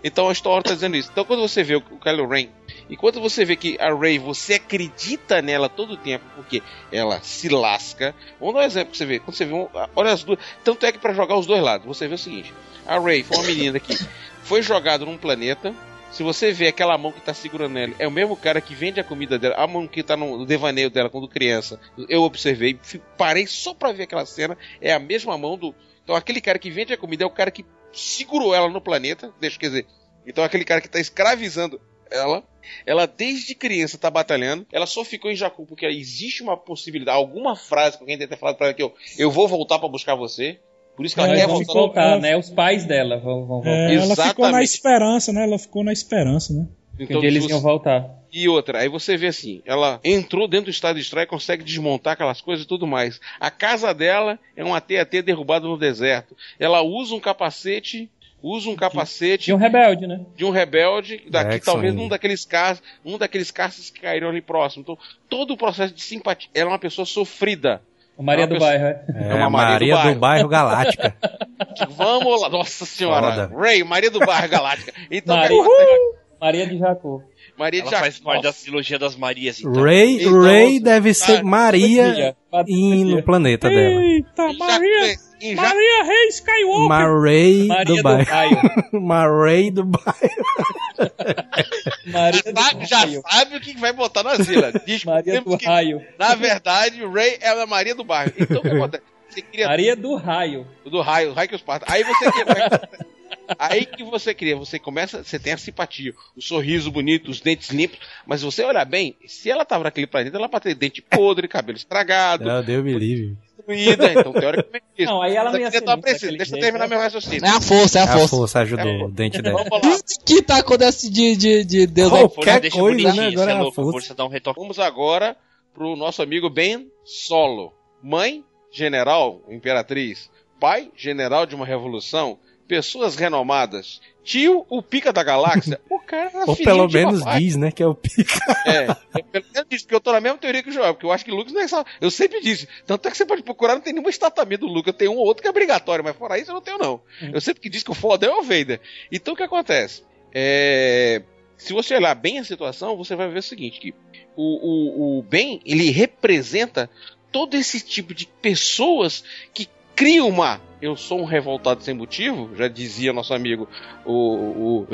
Então a Star Wars tá dizendo isso. Então quando você vê o Kylo Ren, e quando você vê que a Rey, você acredita nela todo o tempo, porque ela se lasca. Vamos dar um exemplo que você vê. Quando você vê, um- olha as duas. Tanto é que para jogar os dois lados, você vê o seguinte: a Rey foi uma menina que foi jogada num planeta. Se você vê aquela mão que tá segurando ela, é o mesmo cara que vende a comida dela, a mão que tá no devaneio dela quando criança. Eu observei, parei só pra ver aquela cena, é a mesma mão do. Então aquele cara que vende a comida é o cara que segurou ela no planeta, deixa quer dizer. Então aquele cara que tá escravizando ela, ela desde criança tá batalhando, ela só ficou em Jakku porque existe uma possibilidade, alguma frase que alguém deve ter falado pra ela que eu, eu vou voltar pra buscar você. Por isso que ela É, Mas quer voltar. voltar, ela- né? Os pais dela vão, vão voltar. É, ela ficou na Exatamente. esperança, né? Ela ficou na esperança, né? Que Então, dia eles iam voltar. E outra, aí você vê assim, ela entrou dentro do estado de estreia, consegue desmontar aquelas coisas e tudo mais. A casa dela é um AT-AT derrubado no deserto. Ela usa um capacete, usa um capacete Tinha um rebelde, né? de um rebelde, daqui talvez um daqueles casos, um daqueles caças que caíram ali próximo. Então, todo o processo de simpatia, ela é uma pessoa sofrida. Maria É do Bairro, é. É, É uma Maria Maria, do do, bairro Galáctica. Vamos lá, nossa senhora, Foda. Ray, Maria do Bairro Galáctica. Então, Maria, Maria de Jacu. Maria de Ela faz parte da trilogia das Marias, então. Ray, Então, Ray deve ser tá, Maria e no planeta dela. Eita, Em Maria, em Jac- Maria Rei Skywalker. Maray Maria do bairro. Raio. Maray do bairro. Maria já, do sabe, já Raio. sabe o que vai botar na Zila. Diz Maria do que, Raio. na verdade, o Ray é a Maria do bairro. Então o que acontece? Você cria Maria do Raio. do raio, o raio que os parta. Aí você cria. Aí que você cria, você começa, você tem a simpatia, o sorriso bonito, os dentes limpos, mas você olhar bem, se ela tava naquele planeta, ela pode ter dente podre, cabelo estragado, Não, Deus me livre. destruída, então teoricamente é isso. Não, aí ela não ia ser daquele Deixa eu terminar né? meu raciocínio. É a força, é a A força. força ajudou o dente dela. Vamos lá. Tudo que tá acontecendo de, de, de Deus Oh, aí. qualquer deixa coisa, bonitinho, né? Agora é é a louco, força. força dá um retoque. Vamos agora pro nosso amigo Ben Solo. Mãe, general, imperatriz. Pai, general de uma revolução. Pessoas renomadas. Tio, o pica da galáxia. O cara Ou pelo menos diz, né? Que é o pica. É, eu pelo menos disse, porque eu tô na mesma teoria que o Joel, porque eu acho que Lucas não é só. Eu sempre disse. Tanto é que você pode procurar, não tem nenhuma estatamento do Lucas, tem um ou outro que é obrigatório, mas fora isso eu não tenho, não. Eu sempre que disse que o foda é o Vader. Então o que acontece? É, Se você olhar bem a situação, você vai ver o seguinte: que o, o, o Ben ele representa todo esse tipo de pessoas que criam uma. Eu sou um revoltado sem motivo, já dizia nosso amigo o, o,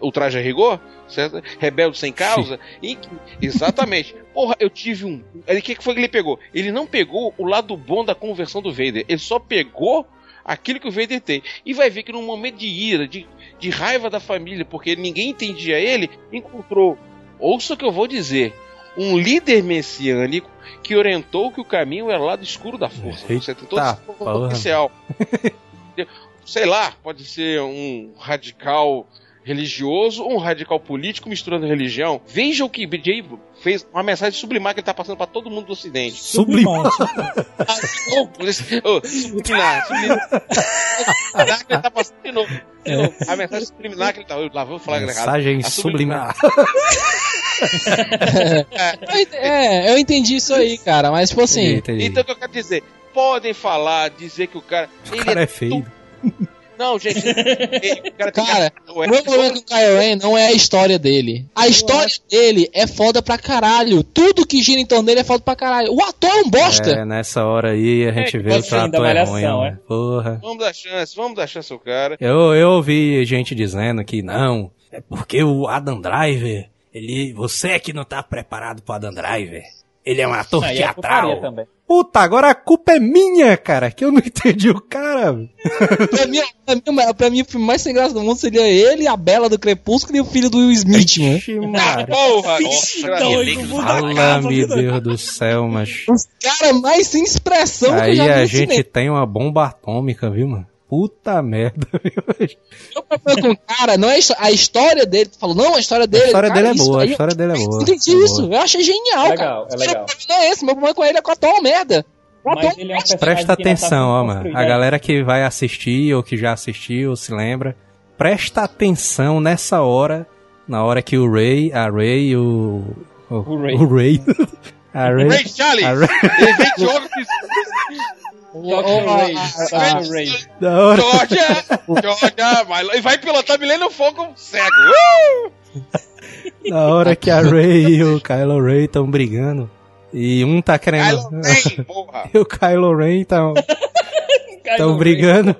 o traje a rigor, certo? rebelde sem causa. E exatamente. Porra, eu tive um. Que que foi que ele pegou? Ele não pegou o lado bom da conversão do Vader, ele só pegou aquilo que o Vader tem. E vai ver que num momento de ira, de, de raiva da família, porque ninguém entendia ele, encontrou. Ouça o que eu vou dizer. Um líder messiânico que orientou que o caminho era o lado escuro da força. Você tem todo Eita esse potencial. Sei lá, pode ser um radical religioso ou um radical político misturando religião. Veja o que BJ fez, uma mensagem sublimar que ele tá passando para todo mundo do ocidente. Sublimar. Esse- subliminar, subliminar. Subliminar que ele tá passando de novo. De novo. A mensagem subliminar que ele tá. Eu lá vou falar errado. Mensagem A subliminar. Eu ent- É, eu entendi isso aí, cara, mas tipo assim. Entendi. Então o que eu quero dizer? Podem falar, dizer que o cara. o ele cara é é feio. Não, gente. cara, tem Cara, que- O meu problema com o Kylo Ren não é a história dele. A história dele é foda pra caralho. Tudo que gira em torno dele é foda pra caralho. O ator é um bosta. É, nessa hora aí a gente É, vê o trato é ruim, ó. é. Porra. Vamos dar chance, vamos dar chance ao cara. Eu, eu ouvi gente dizendo que não, é porque o Adam Driver, ele, você é que não tá preparado pro Adam Driver. Ele é um ator Aí putaria teatral. também. Puta, agora a culpa é minha, cara, que eu não entendi o cara. Pra, mim, pra, mim, pra mim, o filme mais sem graça do mundo seria ele, a Bela do Crepúsculo e o filho do Will Smith. Ixi, Maria. Porra! Nossa, a Fala, meu Deus do céu, mas... Os caras mais sem expressão que eu Aí já vi a no gente cinema. tem uma bomba atômica, viu, mano? Puta merda, viu? Meu problema com o cara não é a histó- a história dele. Tu falou, não, a história dele. A história cara, dele é boa, a história dele é boa. Eu entendi É isso, boa. eu achei genial, Legal, cara. é legal. O problema não é esse, meu problema com ele é com a atual merda. O ator Mas ele é um personagem Presta tá atenção, ó, mano. A galera que vai assistir ou que já assistiu ou se lembra, presta atenção nessa hora, na hora que o Ray, a Ray o. O, O Ray. o Ray. a Ray. Ray Charles! a Ray Toca o Ray, da. Georgia! Georgia! vai- E vai pilotar Millennium Falcon cego! Uh! Na hora que a Ray e o Kylo Ray estão brigando. E um tá querendo. Kylo Ren, porra! e o Kylo Ren tão. Estão brigando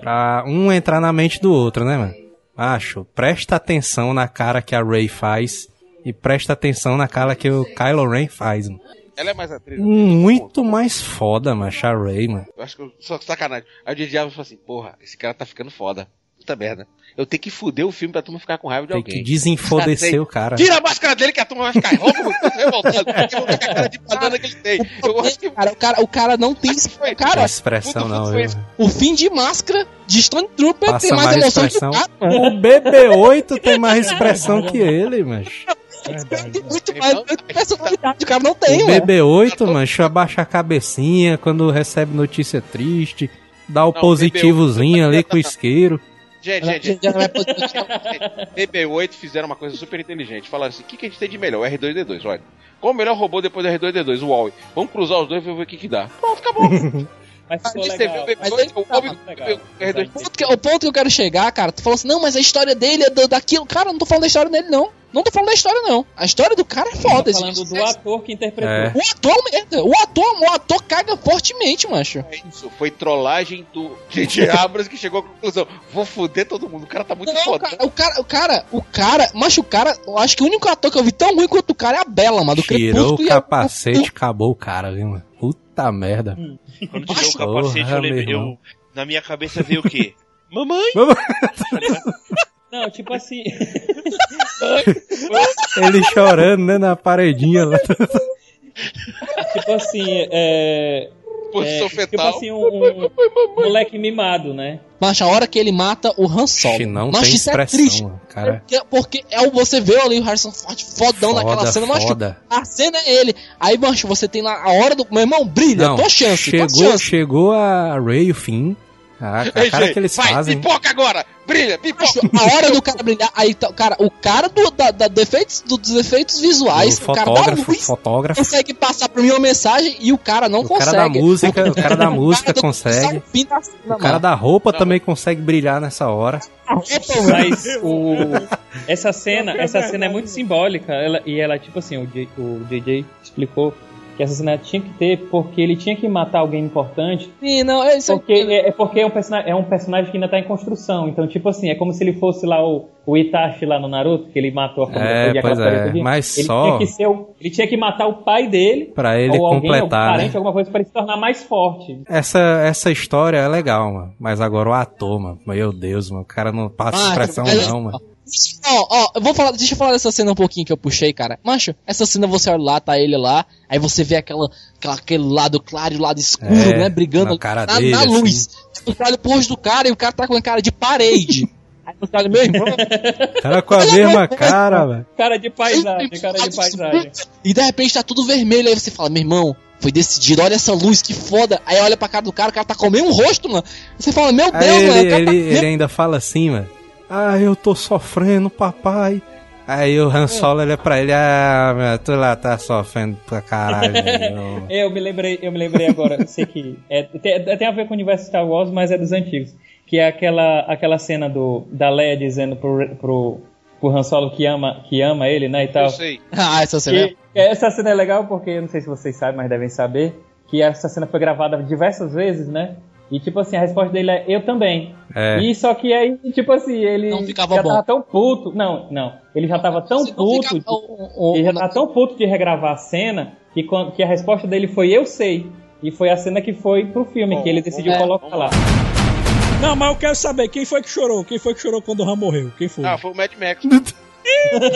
pra um entrar na mente do outro, né, mano? Acho, presta atenção na cara que a Ray faz e presta atenção na cara que o Kylo Ren faz, mano. Ela é mais atriz. Muito mais foda, macho, a Ray, mano. Eu acho que eu, só sacanagem. Aí o J.J. Abrams falou assim: porra, esse cara tá ficando foda. Puta merda. Eu tenho que fuder o filme pra turma ficar com raiva de Tem alguém. que desenfodecer o cara. Tira a máscara dele que a turma vai ficar louco, muito revoltado. Eu vou ver a cara de banana que ele tem. Eu acho que Cara, o cara, o cara não tem. Cara, tem expressão, puto, não, puto, o fim de máscara de Stone Trooper Passa tem mais, mais emoção expressão. que o cara, mano. O BB-8 tem mais expressão que ele, macho. Tem muito mais muita personalidade, o cara não tem, O mano. BB-8, mancho, abaixa a cabecinha quando recebe notícia triste, dá o Não, positivozinho BB-8 ali com o isqueiro. Gente, gente, gente. Já não é possível. BB-8 fizeram uma coisa super inteligente. Falaram assim: o que, que a gente tem de melhor? O R2D2, olha. Qual o melhor robô depois do R2D2? O Wall. Vamos cruzar os dois e ver o que, que dá. Pronto, acabou. Mas ficou Aí você legal. vê o Mas BB-8, ele o Wall legal. o R2D2. O ponto que- o ponto que eu quero chegar, cara, tu falou assim, não, mas a história dele é do- daquilo. Cara, eu não tô falando da história dele, não. Não tô falando da história, não. A história do cara é foda. Tô esse falando do ator que interpretou. É. O ator merda. O ator, o ator caga fortemente, macho. É isso, foi trollagem do J.J. Abrams que chegou à conclusão. Vou foder todo mundo, o cara tá muito Não, foda. cara, o cara, o cara, o cara, macho, o cara, eu acho que o único ator que eu vi tão ruim quanto o cara é a Bela, mano, do Tirou Crepúsculo. o e a- capacete, acabou o cara, viu, mano? Puta merda. Quando tirou o capacete, eu lembrei. Eu, na minha cabeça veio o quê? Mamãe! Não, tipo assim. Ele chorando, né, na paredinha lá. tipo assim, é. Posição é, tipo assim, um, um moleque mimado, né? Macho, a hora que ele mata o Han Solo. Não Macho, tem isso é expressão, triste. mano. Cara, Porque, porque é o você vê ali o Harrison Ford fodão naquela foda, cena, macho. foda. A cena é ele. Aí, macho, você tem lá a hora do. Meu irmão, brilha, Não, tua chance, tua chegou, chance. chegou a Ray, o fim. A, a Ei, cara gente, que eles vai, fazem. pipoca agora! Brilha, pipoca! a hora do cara brilhar, aí, tá- cara, o cara do, da, da defeitos, do- dos efeitos visuais, O o cara da fotógrafo, luz, fotógrafo. consegue passar pra mim uma mensagem e o cara não O consegue. cara da música, o cara da música consegue. O cara da roupa também consegue brilhar nessa hora. Mas o, essa cena, essa cena é muito simbólica. Ela, e ela, tipo assim, o, J- o JJ explicou que essa cena tinha que ter porque ele tinha que matar alguém importante. Sim, não, é isso Porque é, é porque é um, personagem, é um personagem que ainda tá em construção. Então, tipo assim, é como se ele fosse lá o, o Itachi lá no Naruto, que ele matou a família É, toda e pois é, mas ele só- Tinha que ser o, ele tinha que matar o pai dele. Pra ele ou alguém, algum completar, parente, né? alguma coisa, pra ele se tornar mais forte. Essa, essa história é legal, mano. Mas agora o ator, mano. Meu Deus, mano. O cara não passa Ah, expressão, não, mano. Ó, ó, eu vou falar, deixa eu falar dessa cena um pouquinho que eu puxei, cara. Macho, essa cena você olha lá, tá ele lá, aí você vê aquela, aquela aquele lado claro e o lado escuro, É, né, brigando na cara na, dele, na assim. luz. Você olha pro rosto do cara e o cara tá com a cara de parede. aí você olha, meu irmão, O cara com a mesma cara, velho. Cara de paisagem, cara de paisagem. E de repente tá tudo vermelho, aí você fala, meu irmão, foi decidido, olha essa luz, que foda. Aí olha pra cara do cara, o cara tá com o mesmo rosto, mano. Você fala, meu Deus, Aí mano, ele, o cara tá ele, ele ainda fala assim, mano. Ah, eu tô sofrendo, papai. Aí o Han Solo olha pra ele, ah, meu, tu lá tá sofrendo pra caralho. Eu me lembrei, eu me lembrei agora, sei que é, tem, tem a ver com o universo Star Wars, mas é dos antigos. Que é aquela, aquela cena do, da Leia dizendo pro, pro, pro Han Solo que ama, que ama ele, né, e tal. Eu sei. Ah, essa cena é essa cena é legal porque, eu não sei se vocês sabem, mas devem saber, que essa cena foi gravada diversas vezes, né? E tipo assim, a resposta dele é eu também. É. E só que aí, tipo assim, ele Não ficava já bom. tava tão puto. Não, não. Ele já tava tão puto. o- ele já tava tão puto de regravar a cena que, quando- que a resposta dele foi eu sei. E foi a cena que foi pro filme, Bom, que ele decidiu colocar lá. Não, mas eu quero saber quem foi que chorou. Quem foi que chorou quando o Han morreu? Quem foi? Ah, foi o Mad Max.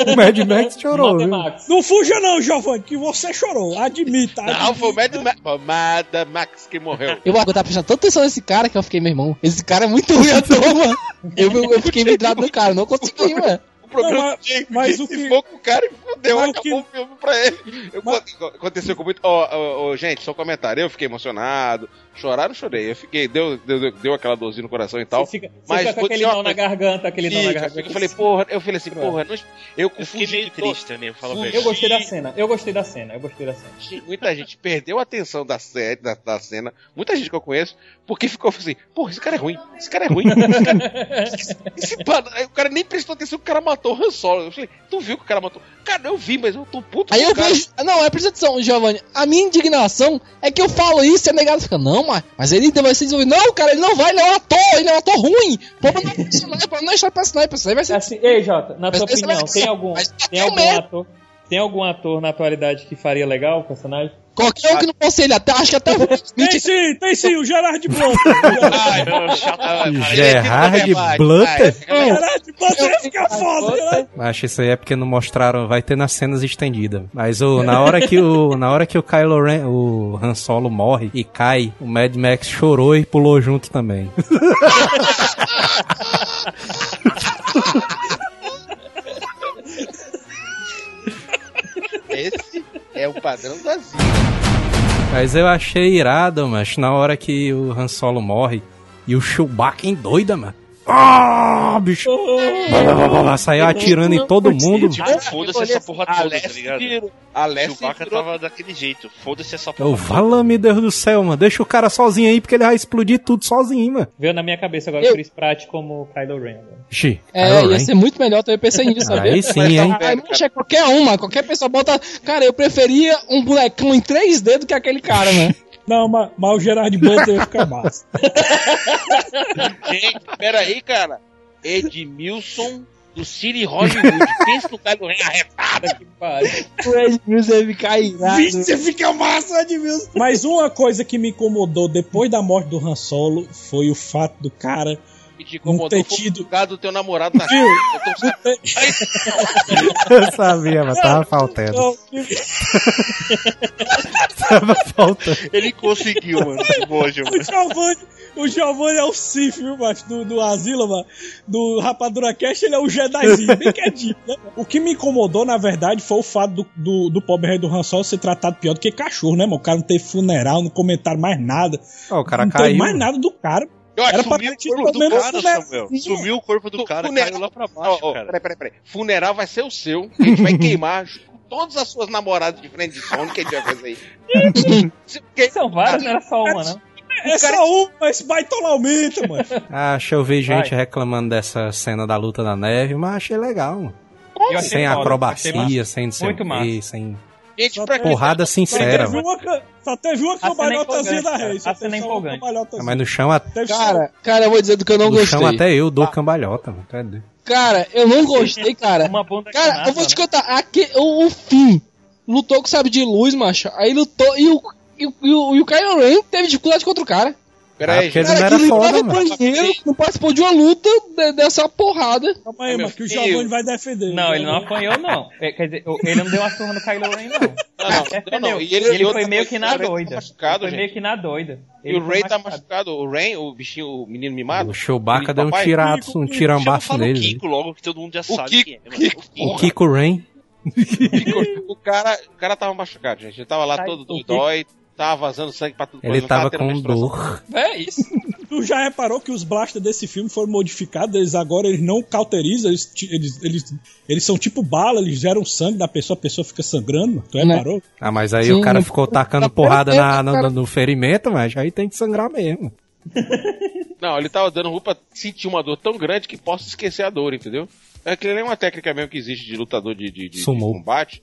O Mad Max chorou, viu? Matemax. Não fuja não, Giovanni, que você chorou. Admita. Não, admita. foi o Mad Max. Foi o Mad Max que morreu. Eu, eu tava prestando tanta atenção nesse cara que eu fiquei, meu irmão, esse cara é muito ruim ator, mano. Eu, eu, eu fiquei vidrado no cara, não consegui, mano. O programa Não, mas- mas o se que- for com o cara e fudeu, mas o acabou que- o filme pra ele. Eu, Mas- Aconteceu com muito. Ó, ó, ó, gente, só um comentário. Eu fiquei emocionado. Chorar, não chorei. Eu fiquei. Deu, deu, deu aquela dorzinha no coração e tal. Você fica, você Mas fica com aquele nó na garganta, aquele nó na garganta. fica. Eu falei, porra, eu falei assim, porra, não, eu Eu confundi fiquei meio triste também, Fugi. verdade. Eu gostei da cena, eu gostei da cena, eu gostei da cena. Muita gente perdeu a atenção da série, da, da cena. Muita gente que eu conheço, porque ficou assim, porra, esse cara é ruim. Esse cara é ruim. Esse cara, esse, esse o cara nem prestou atenção que o cara matou o Han Solo. Eu falei, tu viu que o cara matou? Cara, eu vi, mas eu tô puto Aí eu cara. vejo. Não, é presta atenção, Giovanni. A minha indignação é que eu falo isso e a negada fica, não, mas, mas ele vai ser desenvolvido. Não, cara, ele não vai, ele é um ator, ele é um ator ruim. Problema não é personagem, não é história personagem, personagem vai ser. Assim, ei, Jota, na Mas tua opinião, tem algum, mas tem algum ator, tem algum ator na atualidade que faria legal o personagem? Qualquer um que não fosse ele, até, acho que até o Tem sim, tem sim, o Gerard Blanc. Gerard? O Gerard Blanc ia ficar foda, né? Acho isso aí é porque não mostraram, vai ter nas cenas estendidas. Mas o, na hora que o na hora que o Kylo Ren, o Han Solo morre e cai, o Mad Max chorou e pulou junto também. Esse é o padrão da Zika. Mas eu achei irado, mas na hora que o Han Solo morre e o Chewbacca endoida, mano. Ah, bicho. Saiu atirando em todo mundo. Tipo, foda-se essa porra toda, tá ligado? A Chewbacca tava daquele jeito. Foda-se essa Eu, porra. vala-me Deus do céu, mano. Deixa o cara sozinho aí, porque ele vai explodir tudo sozinho, mano. Veio na minha cabeça agora Eu- Chris Pratt como Kylo Ren. Xi, É, Kylo ia Ren. ser muito melhor também pensei nisso, sabia? Aí sim, hein? Aí, mancha, qualquer uma, qualquer pessoa bota. Cara, eu preferia um bonecão em 3D do que aquele cara, né? Não, mas, mas o Gerard Butler ia ficar massa. Gente, peraí, cara. Edmilson do City Hollywood. Pensa no Kylo Ren arretado. Que pariu. o Ed Mills ia ficar irado. Vixe, você fica massa, Edmilson. Mas uma coisa que me incomodou depois da morte do Han Solo foi o fato do cara E te incomodou ter foi tido- o lugar do teu namorado na Viu? Eu tô Eu sabia, mas tava faltando. Não, Tava faltando. Ele conseguiu, mano. Que bojo, O mano. Giovanni, o Giovanni é o Sif, viu, macho, do, do Asila, mano. Do Rapadura Cash, ele é o Jedizinho, bem quietinho, né? O que me incomodou, na verdade, foi o fato do, do, do pobre rei do Han Solo ser tratado pior do que cachorro, né, mano? O cara não teve funeral, não comentaram mais nada. Ó, o cara não teve caiu. mais nada do cara. Eu acho Era Sumiu o corpo do cara. Samuel. Sumiu o corpo do cara, Funeral- caiu lá pra baixo, ó, cara. peraí, peraí, peraí. Funeral vai ser o seu. A gente vai queimar todas as suas namoradas de frente de sono. O que a gente vai fazer porque- São vários, não era só uma, não. É só um, mas vai tolar aumenta, mano. Ah, deixa eu ver gente Vai. reclamando dessa cena da luta na neve, mas achei legal, mano. Sem acrobacia, sem não sei Muito o quê, sem Gente, pra porrada Só sincera, teve mano. uma, só teve uma cambalhotazinha da. Reis. Cena é empolgante. Mas no chão, a- Teve só- Cara, cara, eu vou dizer do que eu não no gostei. chão até eu dou cambalhota, mano. É. Cara, eu não gostei, cara. Uma bunda Cara, eu vou te né? contar, aqui, o, o fim lutou com sabe de luz, macho. Aí lutou e o, e o, e o, e o Kylo Ren teve dificuldade contra o cara. Ah, Peraí, não Cara, era que foda, banheiro, não participou de uma luta de- dessa porrada. Calma aí, Meu mano, que o. Giovanni vai defender. Não, ele não apanhou, não. É, Quer dizer, ele não deu uma surra no Kylo Ren, não. Não, não, Defendeu. não. E ele- ele, e outra foi meio que o na Ray tá doida. machucado, foi gente. meio que na doida. E Ele o Ray tá machucado. O Ray, o bichinho, o menino mimado. O Chewbacca deu um tirado, um tirambaço o nele. Kiko logo, que todo mundo já O sabe Kiko, quem é. O Kiko Rain. o cara, o cara tava machucado, gente. Ele tava lá Ai, todo o dói, tava vazando sangue pra tudo. Ele quanto, não tava com dor. É isso. Tu já reparou que os blasters desse filme foram modificados? Eles agora eles não cauterizam, eles, eles, eles, eles são tipo bala, eles geram sangue da pessoa, a pessoa fica sangrando. mano. Tu Né? reparou? Ah, mas aí Sim, o cara ficou tacando na porrada na, no, cara. no ferimento, mas aí tem que sangrar mesmo. Não, ele tava dando roupa, sentiu uma dor tão grande que posso esquecer a dor, entendeu? É que é uma técnica mesmo que existe de lutador de, de, de- de combate.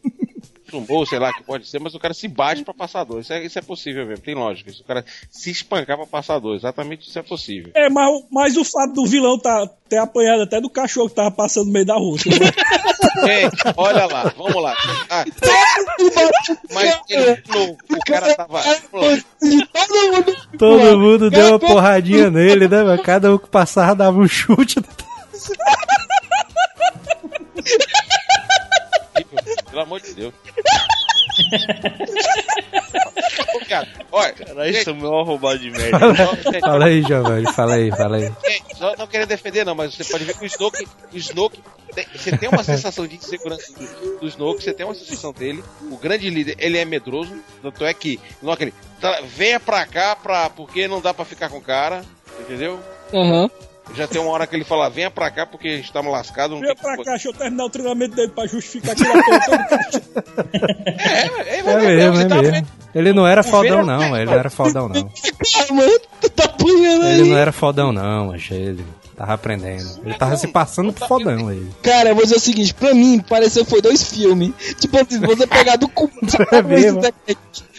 Sumou, sei lá que pode ser, mas o cara se bate pra passar dor. Isso é, isso é possível mesmo, tem lógica. Isso, o cara se espancar pra passar dor, exatamente isso é possível. É, mas, o- mas o fato do vilão tá, ter apanhado até do cachorro que tava passando no meio da rua. viu? Gente, olha lá, vamos lá. Ah, mas ele, de novo, o cara tava. Todo mundo. Todo mundo deu uma Cara, porradinha nele, né? Mas cada um que passava dava um chute. Pelo amor de Deus. Ô, cara, Olha, Caralho, Samuel é um arrombado de merda. Fala aí, Giovanni, fala aí, fala aí. Gente, só não querendo defender não, mas você pode ver que o Snoke, o Snoke, você tem uma sensação de insegurança do, do Snoke, você tem uma sensação dele, o grande líder, ele é medroso, tanto é que, Snoke, ele, tá, venha pra cá pra, porque não dá pra ficar com o cara, entendeu? Aham. Já tem uma hora que ele fala, venha pra cá porque estamos lascados, tem pra que- cá, deixa eu terminar o treinamento dele pra justificar aquele apoio todo. É, é, É mesmo, é mesmo. Ele não era fodão, não, ele não era fodão, não. Cara, mano, tu tá apanhando Ele não era fodão, não, mas ele tava aprendendo. Ele tava se passando por fodão, ele. Cara, eu vou dizer o seguinte, pra mim, pareceu foi dois filmes. Tipo assim, você pegar do cu.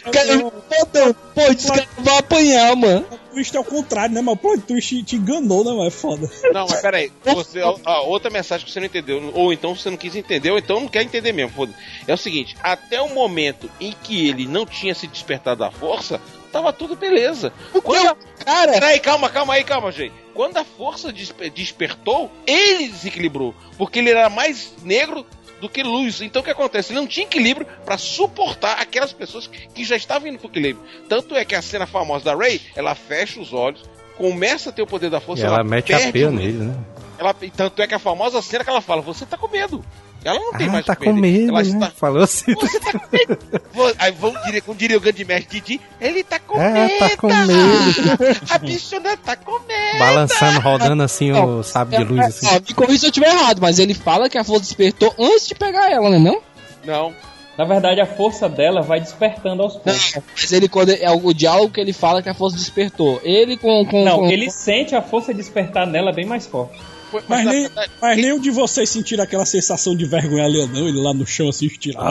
É? Cara, fodão. Pô, esse cara vai apanhar, mano. O twist é o contrário, né, mano? Pô, o twist te enganou, né, mano? É foda. Não, mas peraí, você, a, a outra mensagem que você não entendeu, ou então você não quis entender, ou então não quer entender mesmo, foda É o seguinte, até o momento em que ele não tinha se despertado da força, tava tudo beleza. Quando, Cara, Peraí, calma, calma aí, calma, gente. Quando a força despe- despertou, ele desequilibrou. Porque ele era mais negro do que luz. Então o que acontece? Ele não tinha equilíbrio pra suportar aquelas pessoas que, já estavam indo pro equilíbrio. Tanto é que a cena famosa da Ray, ela fecha os olhos, começa a ter o poder da E força. ela mete a o nele, né? ela, tanto é que a famosa cena que ela fala, você tá com medo. Ela não tem Ah, mais tá com medo, Ela né? está... Falou assim. Você tá com medo. Vou- Aí vamos dizer, como diria o grande mestre Didi, ele tá com É, medo. tá com medo. A bichona tá com medo. balançando, rodando assim o sábio de luz. Assim. Ó, me corrija se eu estiver errado, mas ele fala que a força despertou antes de pegar ela, né? Não? Não. Na verdade, a força dela vai despertando aos poucos. Não, mas ele quando é o diálogo que ele fala que a força despertou. Ele com com, Não, com- ele sente a força despertar nela bem mais forte. Foi- Mas na nem, verdade, mas nenhum de vocês sentiram aquela sensação de vergonha ali, não? Ele lá no chão assim, estirado.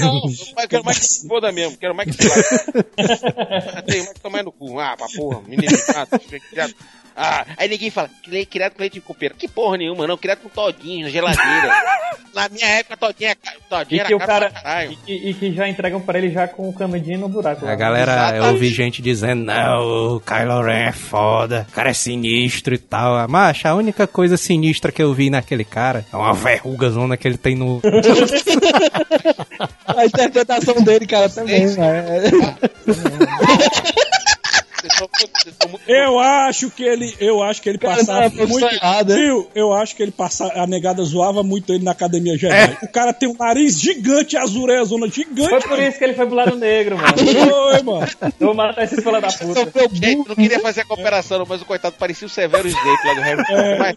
Não, eu quero mais que se foda mesmo, quero mais que se foda. Tem mais que tomar no cu. Ah, pra porra, menino criado. Ah, aí ninguém fala, "Cri- criado com leite de copeira. Que porra nenhuma, não, criado com todinho na geladeira. Na minha época, todinho, era- todinho E era que o cara. E que, e que já entregam pra ele já com o canudinho no buraco. A lá. galera, eu Exatamente. ouvi gente dizendo, não, o Kylo Ren é foda, o cara é sinistro e tal. Mas a única coisa sinistra que eu vi naquele cara é uma verrugazona que ele tem no... a interpretação dele, cara, também, né? Vocês são- vocês são muito- Eu acho que ele, eu acho que ele Cara, passava não, a profissão muito, errada, viu? Eu acho que ele passava, a negada zoava muito ele na academia Jedi. O cara tem um nariz gigante, a azul zona Foi gigante. por isso que ele foi pro lado negro, mano. Foi, mano. Eu vou matar esses filha da puta. Gente, burro. não queria fazer a cooperação, não, mas o coitado parecia o Severo Snape lá do Harry Potter. Mas...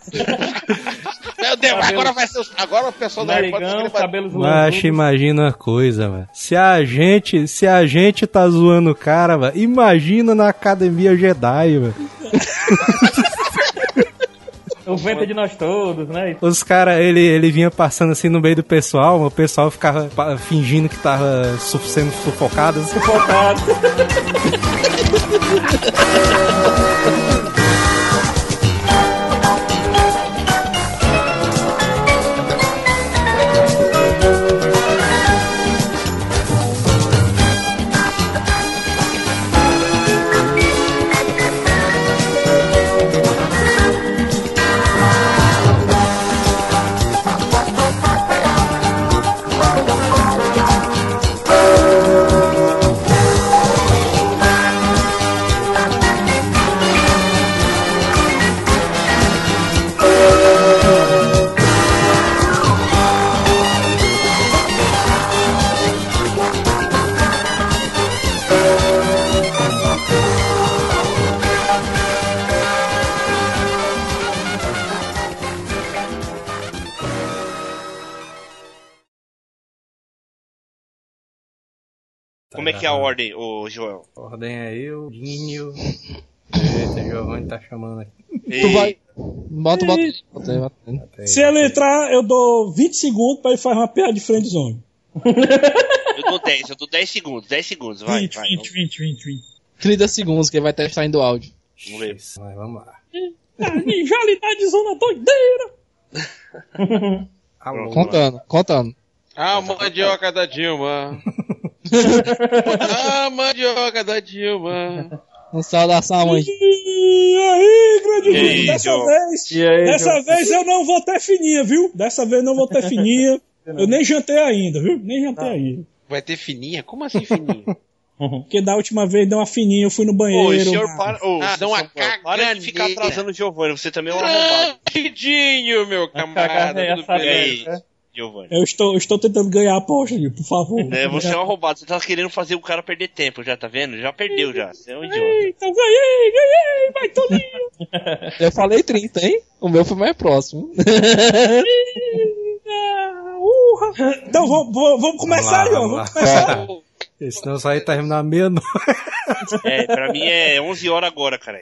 Meu Deus, Cabelo- agora vai ser os... Agora o pessoal do Harry Potter Narigão, Mas imagina uma coisa, mano. Se a gente, se a gente tá zoando o cara, mano, imagina na academia Jedi, mano. O vento é de nós todos, né? Os caras, ele, ele vinha passando assim no meio do pessoal, o pessoal ficava fingindo que tava sendo sufocado. Sufocado. que é a ordem, ô Joel? Ordem aí, o Dinho. Eita, Giovanni tá chamando aqui. Tu vai. Bota, bota. Bota aí, bota aí. Se ele entrar, eu dou 20 segundos pra ele fazer uma piada de friend zone. Eu dou 10, eu dou 10 segundos, 10 segundos, vai, 20, vai. 20, 20, 20, 20. 30 segundos que ele vai testar indo áudio. Vamos ver. Isso, mas vamos lá. Ninjalidade zona doideira. Alô. Contando, contando. A mandioca da Dilma. a mandioca da Dilma. Um saudação, mãe. E aí, grande E aí, dessa João? vez, E aí, dessa João? vez eu não vou ter fininha, viu? Dessa vez eu não vou ter fininha. Eu nem jantei ainda, viu? Nem jantei ainda. Vai ter fininha? Como assim fininha? Porque da última vez deu uma fininha, eu fui no Ô, banheiro. o senhor mano. para. Ô, Ah, dá uma Para de ficar atrasando o Giovanni, você também é um arrombado. Rapidinho, meu camarada. Tudo bem? Giovanni. Eu estou, eu estou tentando ganhar a aposta, por favor. É, você é um arrombado, você tá querendo fazer o cara perder tempo, já tá vendo? Já perdeu já. Você é um idiota. Eita, ganhei, ganhei, vai Tolinho. Eu falei 30, hein? O meu foi mais próximo. Então vamos, vamos, vamos começar, Vamos lá, João. vamos Vamos começar. Senão só vai terminar meia-noite. É, pra mim é 11 horas agora, cara.